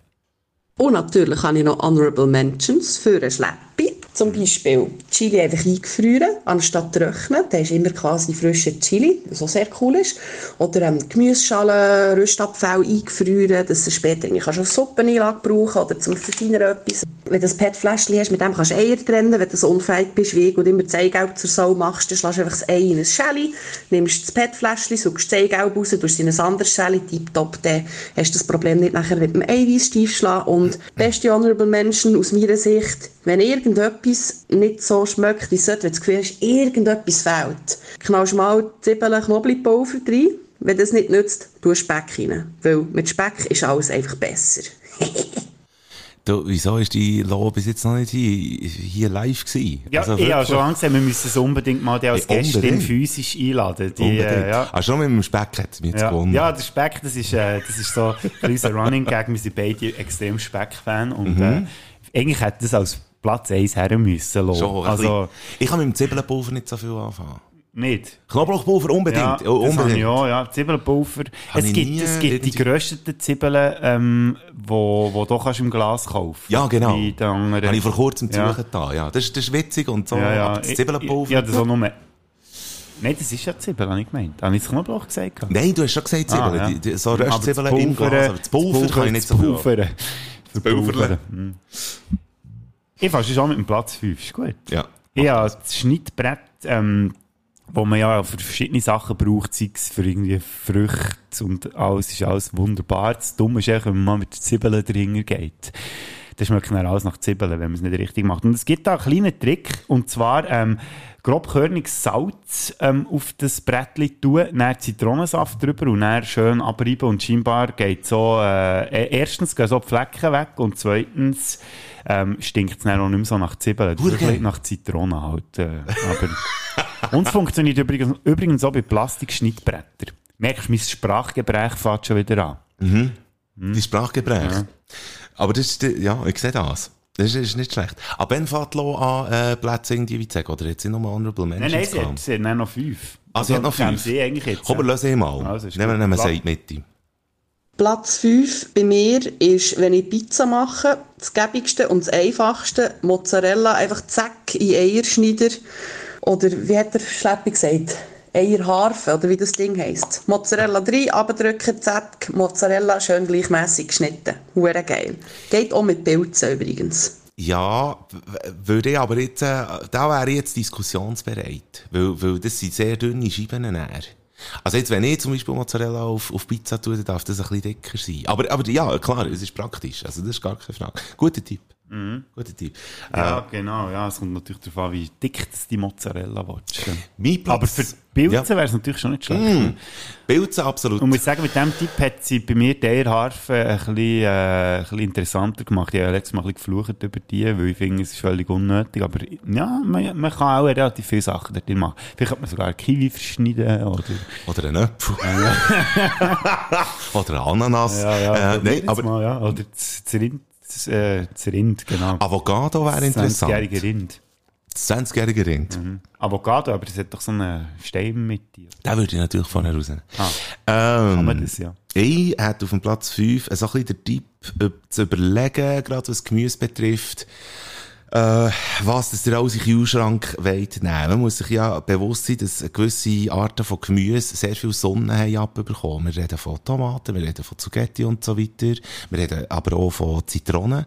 Und natürlich habe ich noch Honorable Mentions für einen Schleppi. Zum Beispiel Chili einfach eingefrieren, anstatt trocknen. Der ist immer quasi frischer Chili, was auch sehr cool ist. Oder ähm, Gemüseschalen, Röstabfall eingefrieren, dass du später eigentlich kannst als Suppeneinlage brauchen oder zum Verfeinern etwas. Wenn du ein PET-Fläschchen hast, mit dem kannst du Eier trennen. Wenn du so unfähig bist wie ich und immer das Eigelb zur Sau machst, dann schlägst du einfach das Ei in ein Schälli, nimmst das PET-Fläschchen, suchst das Eigelb raus, tust es in ein anderes Schälli, tipptopp, dann hast du das Problem nicht nachher mit dem Eiweiß steif schlagen. Und beste Honorable Menschen aus meiner Sicht, wenn irgendetwas nicht so schmeckt, wie es sollte, wenn du das Gefühl hast, irgendetwas fehlt, knallst du mal Zwiebeln, Knoblauchpulver rein. Wenn das nicht nützt, tu Speck rein. Weil mit Speck ist alles einfach besser. Du, wieso ist die Lo bis jetzt noch nicht hier, hier live gewesen? Ja, Also ich habe schon Angst, wir müssen es unbedingt mal die als Gästin unbedingt. physisch einladen. Die, Unbedingt. äh, ja. Ah, schon mit dem Speck hat es mich jetzt Ja, gewonnen. ja, der Speck, das ist, äh, das ist so ein unser Running Gag. Wir sind beide extrem Speck-Fan und Mhm. äh, eigentlich hätte das als Platz 1 her müssen. Lo. Schon, also, ich kann mit dem Zwiebelpulver nicht so viel anfangen. nicht. Knoblauchpulver unbedingt. Ja, oh, das unbedingt. auch, ja. Zwiebelpulver. Es gibt, es gibt die gerösteten Zwiebeln, ähm, wo, wo du kannst im Glas kaufen Ja, genau. Habe ich vor kurzem Ja. da. Ja, das, ist- das ist witzig und so. Ja, ja. Aber das Zwiebelpulver. Ja, das auch nur... Nein, das ist ja Zwiebeln, habe ich gemeint. Habe ich das Knoblauch gesagt? Nein, du hast schon gesagt Zwiebeln. Ah, ja. so das Röstzwiebeln im Pulver- Glas. Aber das Pulver, kann ich nicht so viel. Pulver. Das Pulver. Hm. Ich fasse schon mit dem Platz 5, ist gut. Ja. Habe das Schnittbrett, ähm, wo man ja für verschiedene Sachen braucht, sei es für irgendwie Früchte und alles, ist alles wunderbar. Das Dumme ist einfach, wenn man mit Zwiebeln dahinter geht. Das schmeckt dann alles nach Zwiebeln, wenn man es nicht richtig macht. Und es gibt da einen kleinen Trick, und zwar ähm, grobkörniges Salz ähm, auf das Brettchen tun, dann Zitronensaft drüber und dann schön abreiben und scheinbar geht so, äh, erstens gehen so die Flecken weg und zweitens ähm, stinkt es dann auch nicht mehr so nach Zwiebeln. Wirklich? nach Zitrone halt. Äh, aber und es funktioniert übrigens, übrigens auch bei Plastikschnittbrettern. Merkst du, mein Sprachgebrech fährt schon wieder an. Mhm. Hm? Die Sprachgebrech. Aber das ist, ja, ich sehe das. Das ist, ist nicht schlecht. Aber wenn fährt Lo an, äh, Plätze irgendwie wie sagen, oder jetzt sind nur Honorable Nein, Mentions nein, sie gehabt? sie hat dann noch fünf. Ah, sie hat noch geben fünf? Sie eigentlich jetzt. Komm, wir lösen ihn mal. Also, Nehmen wir nehmen wir Mitte. Platz 5 bei mir ist, wenn ich Pizza mache, das gäbigste und das einfachste, Mozzarella einfach zack in Eierschneider. Oder wie hat der Schleppi gesagt? Eierharfe, oder wie das Ding heisst. Mozzarella rein, abdrücken, zack, Mozzarella schön gleichmässig geschnitten. Hure geil. Geht auch mit Pilzen übrigens. Ja, würde ich aber jetzt, äh, da wäre ich jetzt diskussionsbereit. Weil, weil das sind sehr dünne Scheiben näher. Also jetzt, wenn ich zum Beispiel Mozzarella auf, auf Pizza tue, dann darf das ein bisschen dicker sein. Aber, aber ja, klar, es ist praktisch. Also das ist gar keine Frage. Guter Tipp. Mhm. Guter Tipp. Ja, Äh, genau. Ja, es kommt natürlich darauf an, wie dick das die Mozzarella Platz- Aber für die Pilze Ja. wäre es natürlich schon nicht schlecht. Mm. Pilze absolut. Und ich muss sagen, mit diesem Tipp hat sie bei mir die Eierharfe ein bisschen, äh, ein bisschen interessanter gemacht. Ich habe letztes Mal ein bisschen geflucht über die, weil ich finde, es ist völlig unnötig. Aber ja, man, man kann auch relativ viele Sachen dort machen. Vielleicht kann man sogar Kiwi verschneiden oder... Oder einen Apfel. Oder Ananas. Ja, ja. Äh, nein, aber Mal, ja. Oder das, das Rind, das, äh, das Rind, genau. Avocado wäre interessant. 20-jährige Rind. Das 20-jährige Rind. Mhm. Avocado, aber das hat doch so einen Stein mit dir. Den würde ich natürlich vorher rausnehmen. Ah. Ähm, Kann man das, ja. Ich hätte auf dem Platz 5 so ein bisschen den Tipp, ob zu überlegen, gerade was Gemüse betrifft, äh, was das ihr alles in den Kühlschrank wollt nehmen. Man muss sich ja bewusst sein, dass gewisse Arten von Gemüse sehr viel Sonne haben abbekommen. Wir reden von Tomaten, wir reden von Zucchetti und so weiter. Wir reden aber auch von Zitronen.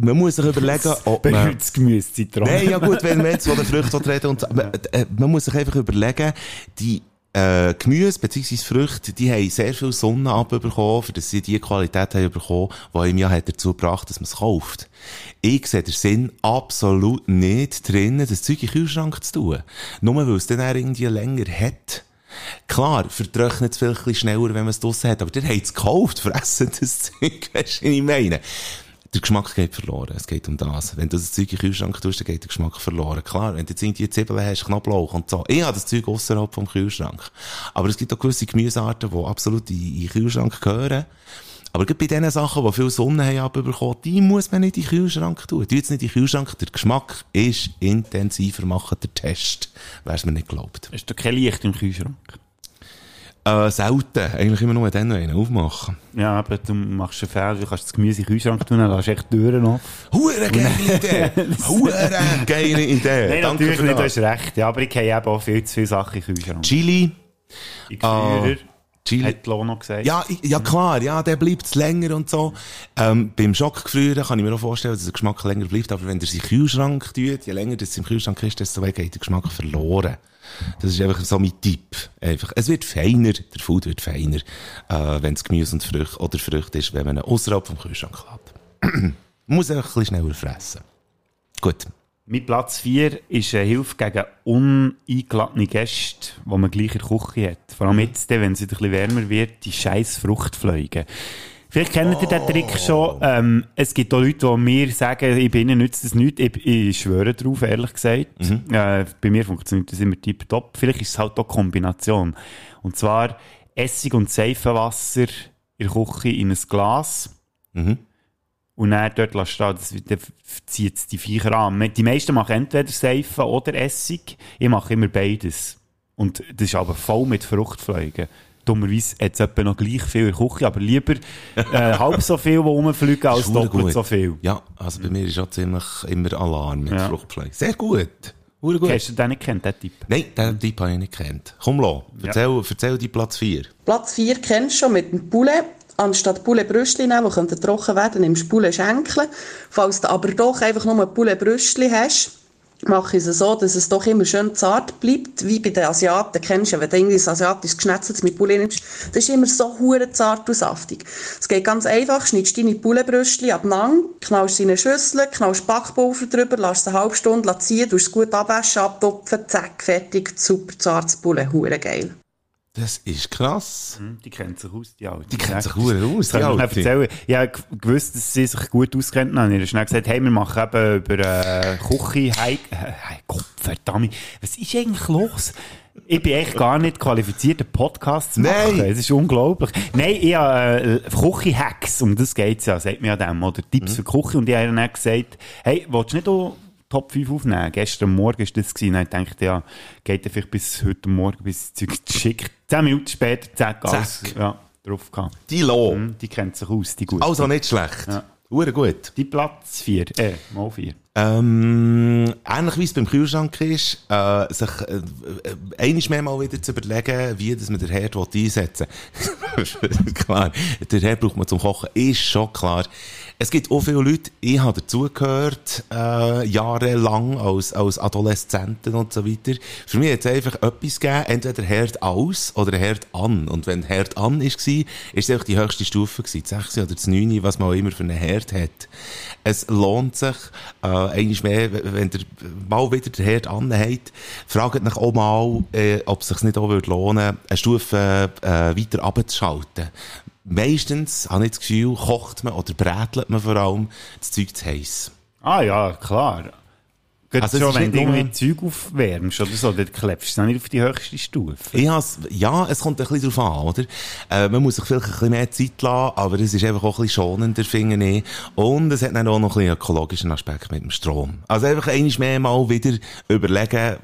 Man muss sich überlegen, ob man... Berühmtes Gemüse, Zitronen. Nein, ja gut, wenn wir jetzt von den Früchten reden und man, äh, man muss sich einfach überlegen, die äh, Gemüse bzw. Früchte, die haben sehr viel Sonne abbekommen, für dass sie die Qualität haben bekommen, die ihm ja hat dazu gebracht, dass man es kauft. Ich sehe den Sinn absolut nicht drin, das Zeug in den Kühlschrank zu tun. Nur weil es dann irgendwie länger hat. Klar, vertrocknet es vielleicht schneller, wenn man es draussen hat, aber der hat es gekauft, fressen das Zeug, weißt du, was ich meine? Der Geschmack geht verloren. Es geht um das. Wenn du das Zeug in den Kühlschrank tust, dann geht der Geschmack verloren. Klar, wenn du jetzt irgendwie Zwiebeln hast, Knoblauch und so. Ich habe das Zeug außerhalb vom Kühlschrank. Aber es gibt auch gewisse Gemüsearten, die absolut in, den Kühlschrank gehören. Aber gerade bei den Sachen, die viel Sonne haben abbekommen, die muss man nicht in den Kühlschrank tun. Tu jetzt nicht in den Kühlschrank. Der Geschmack ist intensiver machen, der Test. Wer es mir nicht glaubt. Ist doch kein Licht im Kühlschrank? Äh, selten. Eigentlich immer nur dann noch einen aufmachen. Ja, aber du machst einen Fehler, du kannst das Gemüse in den Kühlschrank tun, dann lässt du echt Türen offen. Hure geile Idee! Hure geile Idee! Nein, Danke natürlich nicht, du das. hast recht. Ja, aber ich habe eben auch viel zu viele Sachen in den Kühlschrank. Chili. In Ah, Gefrierer, Chili. hat Lono gesagt. Ja, ja klar, ja, der bleibt länger und so. Ähm, beim Schockgefrieren kann ich mir auch vorstellen, dass der Geschmack länger bleibt, aber wenn der sich den Kühlschrank tut, je länger das im Kühlschrank ist, desto mehr geht der Geschmack verloren. Das ist einfach so mein Tipp. Einfach. Es wird feiner, der Food wird feiner, äh, wenn es Gemüse und Früchte oder Früchte ist, wenn man ihn außerhalb vom Kühlschrank lässt. man muss einfach ein bisschen schneller fressen. Gut. Mein Platz 4 ist eine Hilfe gegen uneingeladene Gäste, die man gleich in der Küche hat. Vor allem jetzt, wenn es wieder ein bisschen wärmer wird, die scheiß Fruchtfliegen. Vielleicht kennt ihr den Trick schon. Ähm, es gibt auch Leute, die mir sagen, ich bin ihnen nützt das nichts. Ich, ich schwöre drauf, ehrlich gesagt. Mhm. Äh, bei mir funktioniert das immer tiptop. Vielleicht ist es halt auch eine Kombination. Und zwar Essig und Seifenwasser in der Küche in ein Glas. Mhm. Und dann dort lässt stehen, das, dann zieht es die Viecher an. Die meisten machen entweder Seife oder Essig. Ich mache immer beides. Und das ist aber voll mit Fruchtfliegen. Dummerweise hat es etwa noch gleich viel in der Küche, aber lieber äh, halb so viel, die rumfliegen, als doppelt gut. so viel. Ja, also bei mir ist auch ziemlich immer Alarm mit Ja. Fruchtfleisch. Sehr gut. Hure gut. Hast du den nicht gekannt, den Tipp? Nein, den Typ habe ich nicht gekannt. Komm, Lo, erzähl, erzähl die Platz 4. Platz 4 kennst du schon mit dem Poulet. Anstatt Poulet Brüstli nehmen, die trocken werden, nimmst du Poulet Schenkel. Falls du aber doch einfach nur ein Poulet Brüstli hast, mache ich es so, dass es doch immer schön zart bleibt, wie bei den Asiaten. Kennst du ja, wenn du irgendwie ein asiatisches geschnetzeltes mit Poulet nimmst, das ist immer so hure zart und saftig. Es geht ganz einfach, schneidest deine Pouletbrüstli abeinander, knallst sie in eine Schüssel, knallst Backpulver drüber, lässt es eine halbe Stunde ziehen, tust es gut abwaschen, abtupfen, zack, fertig, super zartes Poulet, hure geil. Das ist krass. Hm, Die kennt sich aus, die Alte. Die kennt sich hure aus, die Alte. erzählen. Ich habe gewusst, dass sie sich gut auskennt. Dann habe ich ihr schnell gesagt, hey, wir machen eben über äh, Küche, Heik... Äh, hey, Gott, verdammt. Was ist eigentlich los? Ich bin echt gar nicht qualifiziert, einen Podcast zu machen. Nein. Es ist unglaublich. Nein, ich habe äh, Küche-Hacks, um das geht's ja, sagt mir ja dem, oder Tipps für Küche. Und ich habe dann gesagt, hey, willst du nicht auch Top 5 aufnehmen? Gestern Morgen war das. Gewesen. Dann dachte ich, ja, geht ja vielleicht bis heute Morgen, bis das Zeug schickt. Zehn Minuten später, zack, alles, Zack. ja, drauf gehabt. Die Lo. Hm, die kennt sich aus, die gut. Also nicht schlecht. Ja. Hure gut. Die Platz 4, äh, mal 4. Ähm, ähnlich wie es beim Kühlschrank ist, äh, sich äh, einiges mehr mal wieder zu überlegen, wie dass man den Herd einsetzen will. klar, den Herd braucht man zum Kochen, ist schon klar. Es gibt auch viele Leute, ich habe dazugehört, äh, jahrelang als, als Adoleszenten und so weiter. Für mich hat es einfach etwas gegeben, entweder Herd aus oder Herd an. Und wenn Herd an war, ist es einfach die höchste Stufe gewesen, die 6 oder das 9, was man immer für einen Herd hat. Es lohnt sich, äh, einmal mehr, wenn ihr mal wieder den Herd anhabt, fragt euch auch mal, äh, ob es sich nicht auch würde eine Stufe äh, weiter abzuschalten. Meistens, habe ich das Gefühl, kocht man oder brätelt man vor allem das Zeug zu heiß. Ah ja, klar. Also es schon, ist wenn du irgendwie Zeug aufwärmst oder so, dann klebst du es nicht auf die höchste Stufe. Ich has, ja, es kommt ein bisschen drauf an, oder? Äh, man muss sich vielleicht ein bisschen mehr Zeit lassen, aber es ist einfach auch ein bisschen schonender, finde ich. Und es hat dann auch noch ein bisschen ökologischen Aspekt mit dem Strom. Also einfach einmal mehr mal wieder überlegen,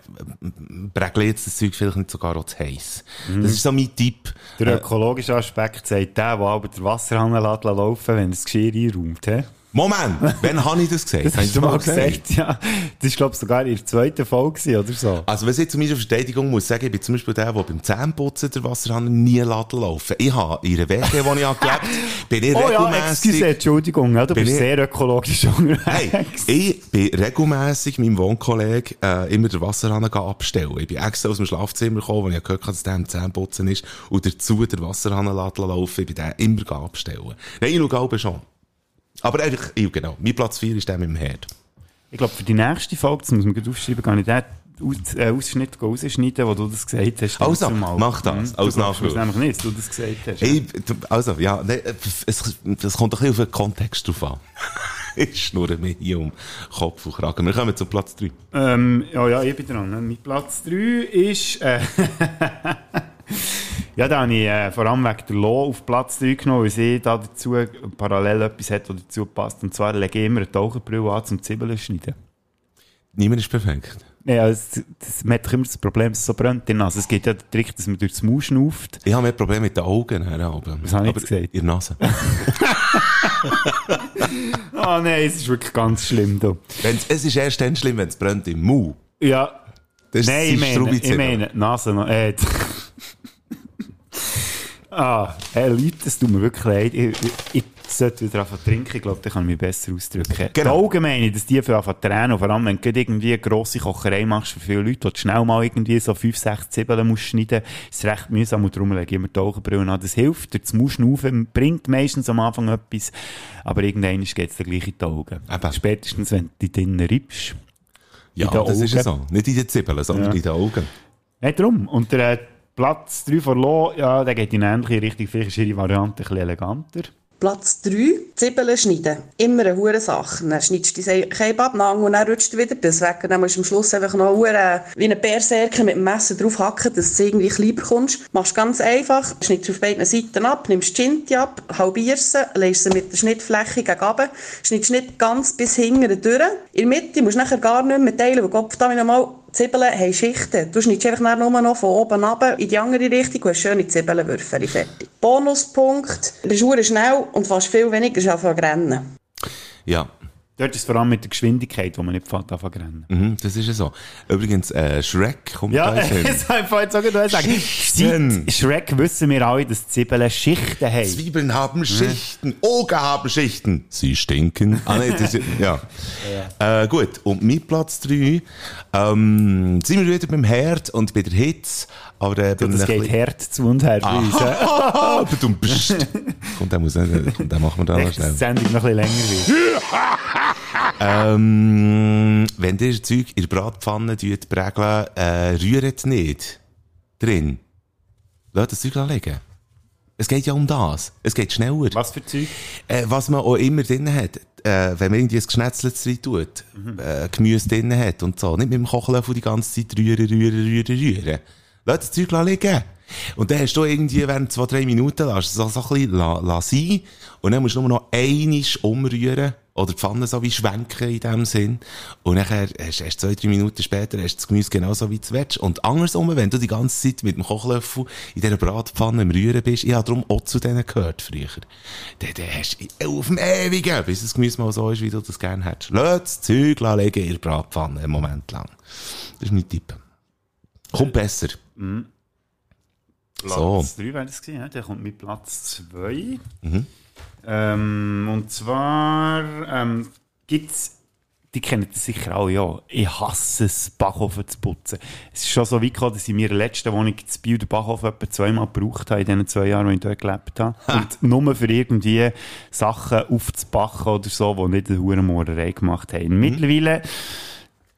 brägle jetzt das Zeug vielleicht nicht sogar auch zu heiß. Das ist so mein Tipp. Der Äh, ökologische Aspekt sagt der, der aber den Wasserhahn lässt laufen wenn er das Geschirr einräumt. he? Moment, wann habe ich das gesagt? Das Habe ich hast du mal gesagt, ja. Das war, glaube ich, sogar in der zweiten Folge oder so. Also, was ich zu meiner Verteidigung muss sagen, ich bin zum Beispiel der, der beim Zähneputzen der Wasserhahn nie laufen. Ich habe in einer WG, wo ich habe gelebt bin ich Oh ja, regelmässig... excuse, Entschuldigung, ja, du Bin bist ich- sehr ökologisch unterwegs. Hey, ich bin regelmässig meinem Wohnkollegen äh, immer den Wasserhahn abstellen. Ich bin extra aus dem Schlafzimmer gekommen, wo ich gehört habe, dass der am Zähneputzen ist und dazu den Wasserhahn lassen laufen. Ich bin den immer abstellen. Nein, ich schaue schon. Aber einfach, ja, genau, mein Platz 4 ist der mit dem Herd. Ich glaube, für die nächste Folge, das muss man gut aufschreiben, kann ich den Aus, äh, Ausschnitt rausschneiden, wo du das gesagt hast. Also, mach das, Mhm. als Nachruf. mir nämlich nicht, dass du das gesagt hast. Hey, also, ja, ne, es, es kommt ein bisschen auf den Kontext drauf an. Ich schnurre mir hier um Kopf und Kragen. Wir kommen zum Platz 3. Ähm, ja, ja, ich bin dran. ne? Mein Platz 3 ist. Äh, ja, da habe ich äh, vor allem wegen der Lo auf Platz 3 genommen, weil sie da dazu parallel etwas hat, was dazu passt. Und zwar lege ich immer eine Taucherbrille an zum Zwiebeln schneiden. Niemand ist perfekt. Ja, das, das, man hat immer das Problem, dass es so brennt in der Nase. Es gibt ja den Trick, dass man durch das Maul schnauft. Ich habe mehr Probleme mit den Augen. Herr Alben. Was habe ich jetzt gesagt? In der Nase. Ah nein, es ist wirklich ganz schlimm. Da. Wenn's, es ist erst dann schlimm, wenn es brennt im Mund. Ja. Das ist Nein, ich meine, ich meine, Nase noch. Äh, ah, hey Leute, es tut mir wirklich leid. Ich, ich, ich sollte wieder anfangen trinken. Ich glaube, dann kann ich mich besser ausdrücken. Die Augen meine ich, dass die für anfangen tränen. Vor allem, wenn du irgendwie eine grosse Kocherei machst für viele Leute, du schnell mal irgendwie so 5, 6 Zwiebeln musst schneiden, ist es recht mühsam. Und darum lege ich immer die Augenbrauen an. Das hilft. Das Mauschnaufen bringt meistens am Anfang etwas. Aber irgendwann geht es dann gleich in die Augen. Spätestens, wenn du die drinnen reibst. Ja, das ist ja Augen. so. Nicht in den Zwiebeln, sondern Ja. in den Augen. Nein, darum. Und der äh, Platz 3 von Lo, ja, der geht in eine ähnliche Richtung. Vielleicht ist ihre Variante ein bisschen eleganter. Platz 3, Zwiebeln schneiden. Immer eine hure Sache. Dann schneidest du die Scheibe ab, dann und dann rutscht du wieder das weg. Und dann musst du am Schluss einfach noch hure wie eine Berserker mit dem Messer drauf hacken, dass du irgendwie klein bekommst. Machst ganz einfach, schneidest auf beiden Seiten ab, nimmst die Schinti ab, halbierst sie, legst sie mit der Schnittfläche gegen runter, schneidest nicht ganz bis hinten durch. In der Mitte musst du nachher gar nicht mehr teilen, weil Gott verdammt nochmal, Zwiebeln haben Schichten. Du schneidest einfach nur noch von oben runter in die andere Richtung und hast schöne Zwiebelnwürfel fertig. Bonuspunkt, das ist schnell und fast viel weniger zu rennen. Ja. Dort ist es vor allem mit der Geschwindigkeit, wo man nicht fährt, anfangen rennen. Mhm, das ist ja so. Übrigens, äh, Shrek kommt Ja, da in den Sinn. das habe ich vorhin sogar noch sagen. Schichten. Seit Shrek wissen wir alle, dass Zwiebeln Schichten haben. Zwiebeln haben Schichten, Oger haben Schichten. Sie stinken. Ah, nee, das ist, ja. Äh, gut, und mit Platz 3 ähm, sind wir wieder beim Herd und bei der Hitze. Aber äh, beim das geht hart zu und her uns. hä? Ah, du bist. Kommt, der muss kommt, den machen wir da noch schnell. die Sendung noch ein bisschen länger wird. Ähm, wenn ihr Zeug in der Bratpfanne prägeln, äh, rührt nicht drin. Lasst das Zeug liegen. Es geht ja um das. Es geht schneller. Was für Zeug? Äh, was man auch immer drin hat. Äh, wenn man irgendwie ein Geschnetzeltes rein tut, äh, Gemüse drin hat und so. Nicht mit dem Kochlöffel die ganze Zeit rühren, rühren, rühren, rühren. Lass das Zeug liegen. Und dann hast du irgendwie während zwei, drei Minuten, lass es so, so ein bisschen la, la sein. Und dann musst du nur noch einisch umrühren. Oder die Pfanne so wie schwenken in dem Sinn. Und nachher hast du zwei, drei Minuten später hast das Gemüse genauso wie du willst. Und andersrum, wenn du die ganze Zeit mit dem Kochlöffel in dieser Bratpfanne im Rühren bist, ich habe darum auch zu denen gehört früher. Dann, dann hast du auf dem Ewigen, bis das Gemüse mal so ist, wie du das gerne hättest. Lass das Zeug legen in der Bratpfanne einen Moment lang. Das ist mein Tipp. Kommt besser. So. Platz 3 wäre das gewesen, ja? der kommt mit Platz 2. Mhm. Ähm, und zwar ähm, gibt es, die kennen das sicher alle, ja. Ich hasse es, Backofen zu putzen. Es ist schon so weit gekommen, dass ich in meiner letzten Wohnung das Biel den Backofen etwa zweimal gebraucht habe in den zwei Jahren, wo ich dort gelebt habe. Und nur für irgendwie Sachen aufzubacken oder so, die nicht eine Hurenmohrerei gemacht haben. Mittlerweile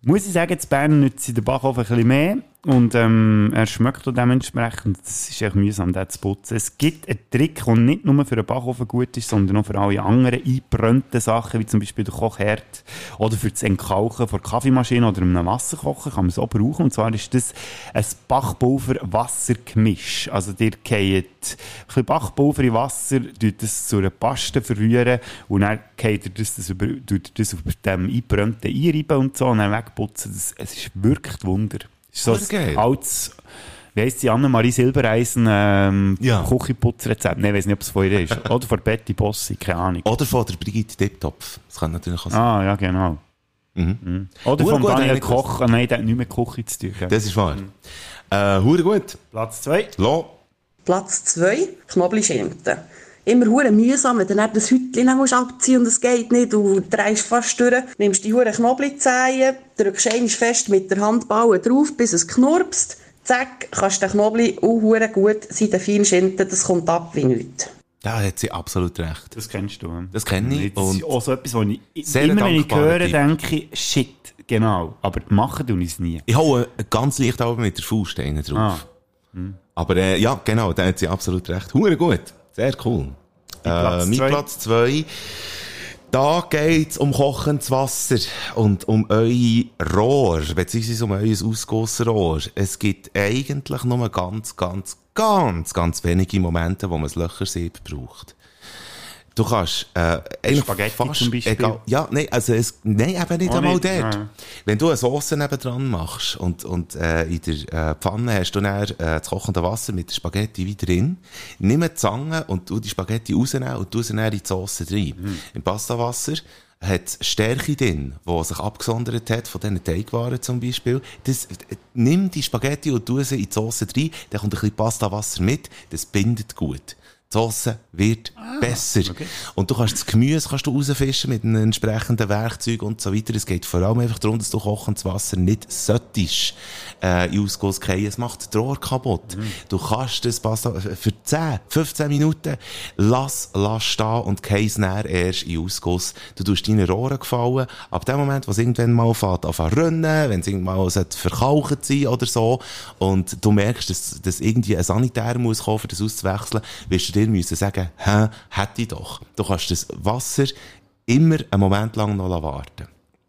muss ich sagen, in Bern nützt der Backofen ein bisschen mehr. Und ähm, er schmeckt auch dementsprechend. Es ist echt mühsam, den zu putzen. Es gibt einen Trick, der nicht nur für den Backofen gut ist, sondern auch für alle anderen eingebrannten Sachen, wie zum Beispiel der Kochherd oder für das Entkauchen von Kaffeemaschine oder einem Wasserkocher kann man es auch brauchen. Und zwar ist das ein Backpulver-Wassergemisch. Also ihr geht ein bisschen Backpulver in Wasser, tut das zu einer Paste verrühren und dann geht ihr das, das, über, tut das auf dem eingebrannten einreiben und so und dann wegputzen. Das, es ist ein Wunder. So geil. ein altes, wie heisst die Annemarie Silbereisen ähm, Ja. Küchenputzrezept? Nein, ich weiß nicht, ob es von ihr ist. Oder von Betty Bossi, keine Ahnung. Oder von der Brigitte Tipptopf. Das kann natürlich auch sein. Ah, ja, genau. Mhm. Oder Hure von gut Daniel. Koch. Ah, nein, der hat nichts mit Küche zu tun. Das ist wahr. Äh, hure gut. Platz 2. Lo. Platz 2, Knoblauchschinken. Immer hure mühsam, wenn du dann das Hütchen dann musst abziehen und es geht nicht, du drehst fast durch, nimmst die hure Knoblauchzehen, drückst einmal fest mit der Handballe drauf, bis es knurpst, zack, kannst du den Knoblauch auch hure gut sein, den feinen Schinken, das kommt ab wie nichts. Da hat sie absolut recht. Das kennst du. Das kenne ich. Das ist auch so etwas, wo ich immer, wenn ich höre, Tipp. denke ich, shit, genau. Aber machen tue ich es nie. ich hau ganz leicht aber mit der Faust drauf. Ah. Aber äh, ja, genau, da hat sie absolut recht. Hure gut. Sehr cool. Platz Äh, mein zwei. Platz 2. Da geht's um kochendes Wasser und um euer Rohr, beziehungsweise um euer Ausgussrohr. Es gibt eigentlich nur ganz, ganz, ganz, ganz wenige Momente, wo man das Löchersieb braucht. Du kannst, äh, Spaghetti zum Beispiel? Egal, ja, nein, also es, nein, eben nicht Auch einmal nicht? dort. Nein. Wenn du eine Sauce nebendran machst und, und äh, in der äh, Pfanne hast du dann äh, das kochende Wasser mit der Spaghetti wieder drin, nimm eine Zange und tu die Spaghetti rausnehmen und tu sie dann in die Sauce rein. Mhm. Im Pastawasser hat Stärke drin, die sich abgesondert hat von diesen Teigwaren zum Beispiel. Das, nimm die Spaghetti und tu sie in die Sauce rein, dann kommt ein bisschen Pastawasser mit, das bindet gut. Die Sauce wird besser. Und du kannst das Gemüse kannst du rausfischen mit einem entsprechenden Werkzeug und so weiter. Es geht vor allem einfach darum, dass du kochendes Wasser nicht solltest, äh, in Ausguss fallen. Es macht das Rohr kaputt. Du kannst das Pasta für 10, 15 Minuten lass, lass stehen und keins näher erst in Ausguss. Du tust deine Rohre gefallen. Ab dem Moment, wo es irgendwann mal fährt, anfangen zu rennen, wenn es irgendwann mal verkaucht sein oder so, und du merkst, dass, dass irgendwie ein Sanitär muss kommen, um das auszuwechseln, wirst du dir müssen sagen, hä, hätte ich doch. Du kannst das Wasser immer einen Moment lang noch warten.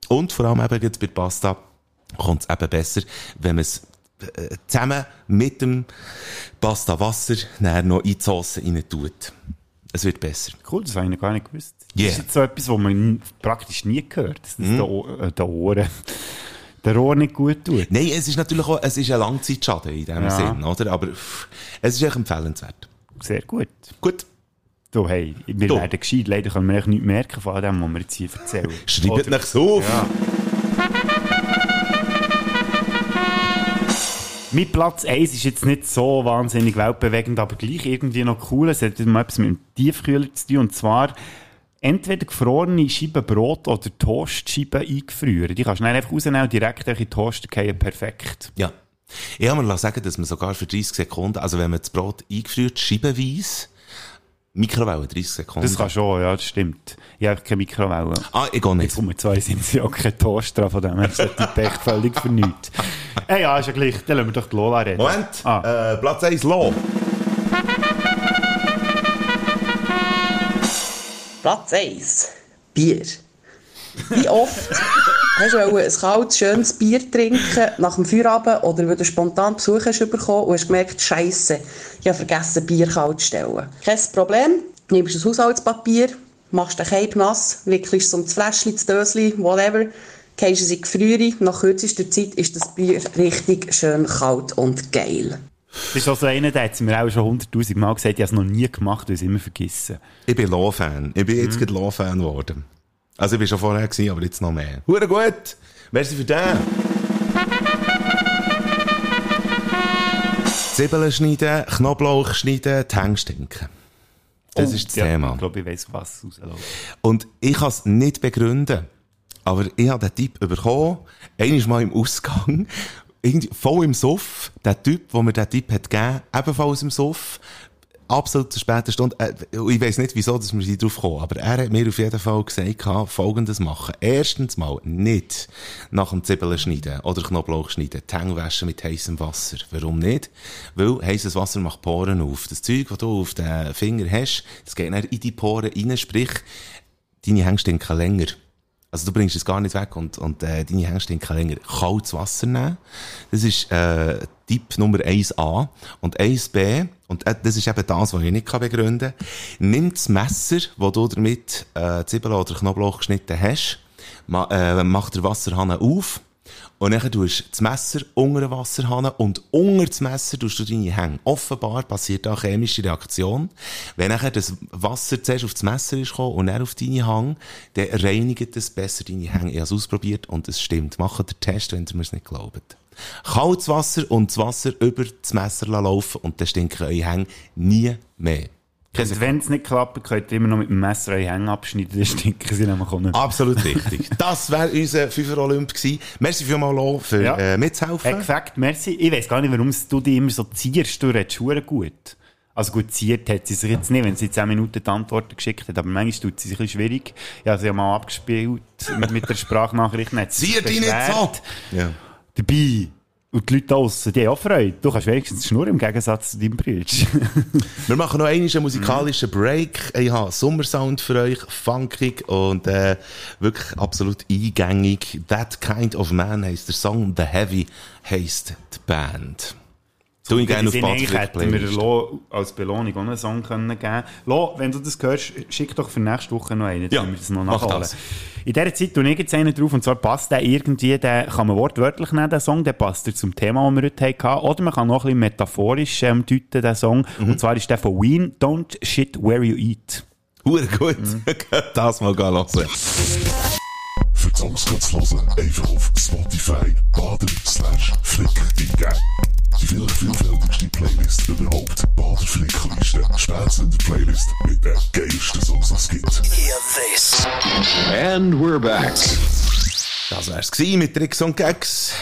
Und vor allem eben jetzt bei Pasta kommt es eben besser, wenn man es äh, zusammen mit dem Pasta Wasser dann noch in die Sauce rein tut. Es wird besser. Cool, das habe ich noch gar nicht gewusst. Das Yeah. ist jetzt so etwas, was man praktisch nie gehört, dass das den, Ohr- äh, den Ohren, der Ohr nicht gut tut. Nein, es ist natürlich auch, es ist ein Langzeitschaden in dem Ja. Sinn, oder? Aber pff, es ist echt empfehlenswert. Sehr gut. Gut. Du, hey, wir Du. werden gescheit. Leider können wir nichts merken von dem, was wir jetzt hier erzählen. Schreibt Oder- nichts auf. Ja. Mein Platz 1 ist jetzt nicht so wahnsinnig weltbewegend, aber gleich irgendwie noch cool. Es hat mal etwas mit dem Tiefkühler zu tun. Und zwar entweder gefrorene Scheiben Brot oder Toastscheiben eingefrieren. Die kannst du dann einfach rausnehmen und direkt in den Toaster fallen. Perfekt. Ja. Ich habe mir sagen, dass man sogar für 30 Sekunden, also wenn man das Brot eingefriert, scheibenweise, Mikrowelle 30 Sekunden. Das kann schon, ja, das stimmt. Ich habe keine Mikrowelle. Ah, ich gehe nicht. Jetzt kommen wir zwei, sind sie auch kein Toaster dran, von dem ist der Typ echt völlig für nichts. Hey, ja, ist ja gleich. Dann lassen wir doch die Lola reden. Moment, Ah. äh, Platz 1, Lo. Platz 1. Bier. Wie oft hast du ein kaltes, schönes Bier trinken nach dem Feierabend oder weil du spontan Besuch hast bekommen und hast gemerkt, Scheiße, ich habe vergessen, Bier kalt zu stellen. Kein Problem, nimmst das Haushaltspapier, machst den Cape nass, wickelst es um das Fläschchen, das Döschen, whatever, gehst es in die Gefriere. Nach kürzester Zeit ist das Bier richtig schön kalt und geil. Das ist also einer, der hat es mir auch schon 100'000 Mal gesagt, ich habe es noch nie gemacht, weil ich es immer vergessen. Ich bin Lo-Fan. Ich bin jetzt gerade Lo-Fan geworden. Also ich bin schon vorher gewesen, aber jetzt noch mehr. Hure gut. Merci für den. Zwiebeln schneiden, Knoblauch schneiden, die Hänge stinken. Das Oh, ist das ja, Thema. Ich glaube, ich weiss, was rausläuft. Und ich kann es nicht begründen. Aber ich habe den Tipp bekommen, einmal mal im Ausgang, irgendwie voll im Suff, der Typ, der mir den hat gegeben, ebenfalls im Suff, absolut zur späten Stunde, äh, ich weiss nicht, wieso dass wir sie drauf kommen, aber er hat mir auf jeden Fall gesagt, folgendes machen. Erstens mal nicht nach dem Zwiebeln schneiden oder Knoblauch schneiden, die waschen mit heißem Wasser. Warum nicht? Weil heißes Wasser macht Poren auf. Das Zeug, das du auf den Finger hast, das geht dann in die Poren rein, sprich, deine Hänge stinken länger. Also du bringst es gar nicht weg und, und äh, deine Hänge stinken länger. Kaltes Wasser nehmen. Das ist äh, Tipp Nummer 1a. Und 1b, und äh, das ist eben das, was ich nicht begründen kann, nimm das Messer, das du damit äh, Zwiebeln oder Knoblauch geschnitten hast, ma, äh, mach den Wasserhahn auf und dann tust du das Messer unter den Wasserhahn und unter das Messer tust du deine Hänge. Offenbar passiert da eine chemische Reaktion. Wenn nachher das Wasser zuerst auf das Messer ist gekommen und dann auf deine Hänge, dann reinigt es besser deine Hänge. Ich habe es ausprobiert und es stimmt. Macht den Test, wenn ihr mir es nicht glaubt. Kaltes Wasser und das Wasser über das Messer laufen und dann stinken eure Hänge nie mehr. Wenn es nicht klappt, könnt ihr immer noch mit dem Messer eure Hänge abschneiden, dann stinken sie nämlich auch nicht. Absolut richtig. Das wäre unser Fünfer Olymp gewesen. Merci vielmals, Lo, für Ja. äh, mitzuhelfen. Perfekt, merci. Ich weiß gar nicht, warum du dich immer so zierst. Du redest hure gut. Also gut, ziert hat sie sich jetzt nicht, wenn sie 10 Minuten die Antworten geschickt hat, aber manchmal tut sie sich ein bisschen schwierig. Ich habe sie ja mal abgespielt mit, mit der Sprachnachricht. dann hat sie sich Zier dich nicht so! Ja. Dabei. Und die Leute draussen, die haben auch Freude. Du kannst wenigstens schnurren im Gegensatz zu deinem Bruder. Wir machen noch einen musikalischen Break. Ich habe Sommersound für euch, funkig und äh, wirklich absolut eingängig. That Kind of Man heisst der Song, The Heavy heisst die Band. Tu ich gerne auf Spotify hätten wir. Lo als Belohnung auch einen Song können geben Lo, wenn du das hörst, schick doch für nächste Woche noch einen, Ja, dann wir das noch mach nachholen. das. In dieser Zeit tue ich jetzt einen drauf, und zwar passt der irgendwie, den kann man wortwörtlich nehmen, den Song, der passt zum Thema, das wir heute hatten. Oder man kann noch ein bisschen metaphorisch ähm, deuten, den Song. Mhm. Und zwar ist der von Ween, Don't Shit Where You Eat. Hure gut. das mal gehen lassen. Für die Songs kannst du hören, einfach auf Spotify baden slash flick. Die vielleicht vielfältigste Playlist überhaupt. Bader Flickliste. Spätzende Playlist mit den geilsten Songs, die es gibt. Hear this. And we're back. Das wär's gewesen mit Tricks und Gags.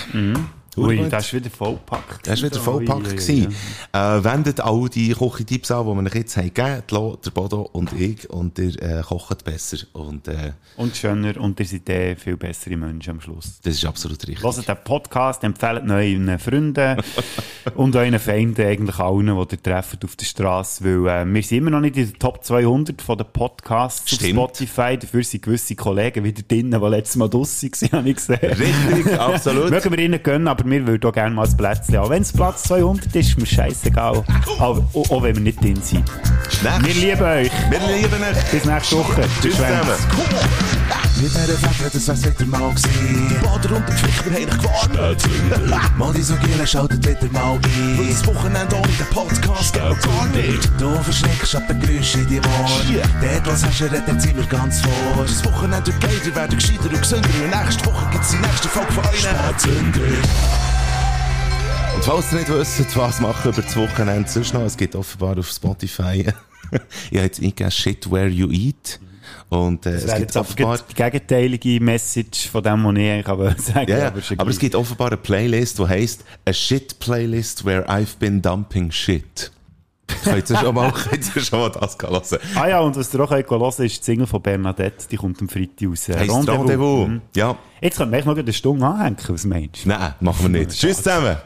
Ui, gut. das ist wieder vollpackt. Das war wieder vollpackt. Ui, ui, gewesen. Äh, wendet all die Küche-Tipps an, die wir euch jetzt haben gegeben Lo, der Bodo und ich, und ihr äh, kocht besser. Und äh, Und schöner und ihr seid eh viel bessere Menschen am Schluss. das ist absolut richtig. Hört den Podcast, empfehlt euren Freunden und euren Feinden, eigentlich allen, die ihr trefft auf der Straße, weil äh, wir sind immer noch nicht in den Top 200 von den Podcasts Stimmt. auf Spotify. Dafür sind gewisse Kollegen wieder drinnen, die letztes Mal draussen waren, habe ich gesehen. Richtig, absolut. Mögen wir ihnen gönnen, aber wir würden auch gerne mal ein Plätzchen haben. Wenn es Platz 200 ist, ist mir scheißegal. Aber, auch, auch wenn wir nicht drin sind. Wir lieben euch. Wir lieben euch. Bis nächste Woche. Tschüss zusammen. Mit dieser Fläche, das wär's wieder mal gewesen. Bader und der Flick, wir haben dich gewarnt. Mal die so Giele schaltet wieder mal ein. Weil das Wochenende ohne den Podcast geht gar nicht. Du verschreckst ab den Geräuschen in die Ohren. Dort, was hast du, redet sind wir ganz vor. Das Wochenende geil, ihr werdet gescheiter und gesünder. Und nächste Woche gibt's die nächste Folge von euch. Spätzünder. Und falls ihr nicht wisst, was machen über das Wochenende sonst noch, es gibt offenbar auf Spotify, ich habe jetzt eingegeben, Shit Where You Eat. Und äh, Das es wäre gibt jetzt offenbar... die gegenteilige Message von dem, was ich eigentlich aber sagen ja, aber, aber es gibt offenbar eine Playlist, die heisst A Shit Playlist Where I've Been Dumping Shit. Könnt ihr schon mal, könnt ihr schon mal das hören? Ah ja, und was ihr auch hören könnt, ist die Single von Bernadette, die kommt am Freitag raus. Heisst Rendezvous. Mhm. Ja. Jetzt können wir noch eine Stunde anhängen, was meinst du? Nein, machen wir nicht. Tschüss zusammen.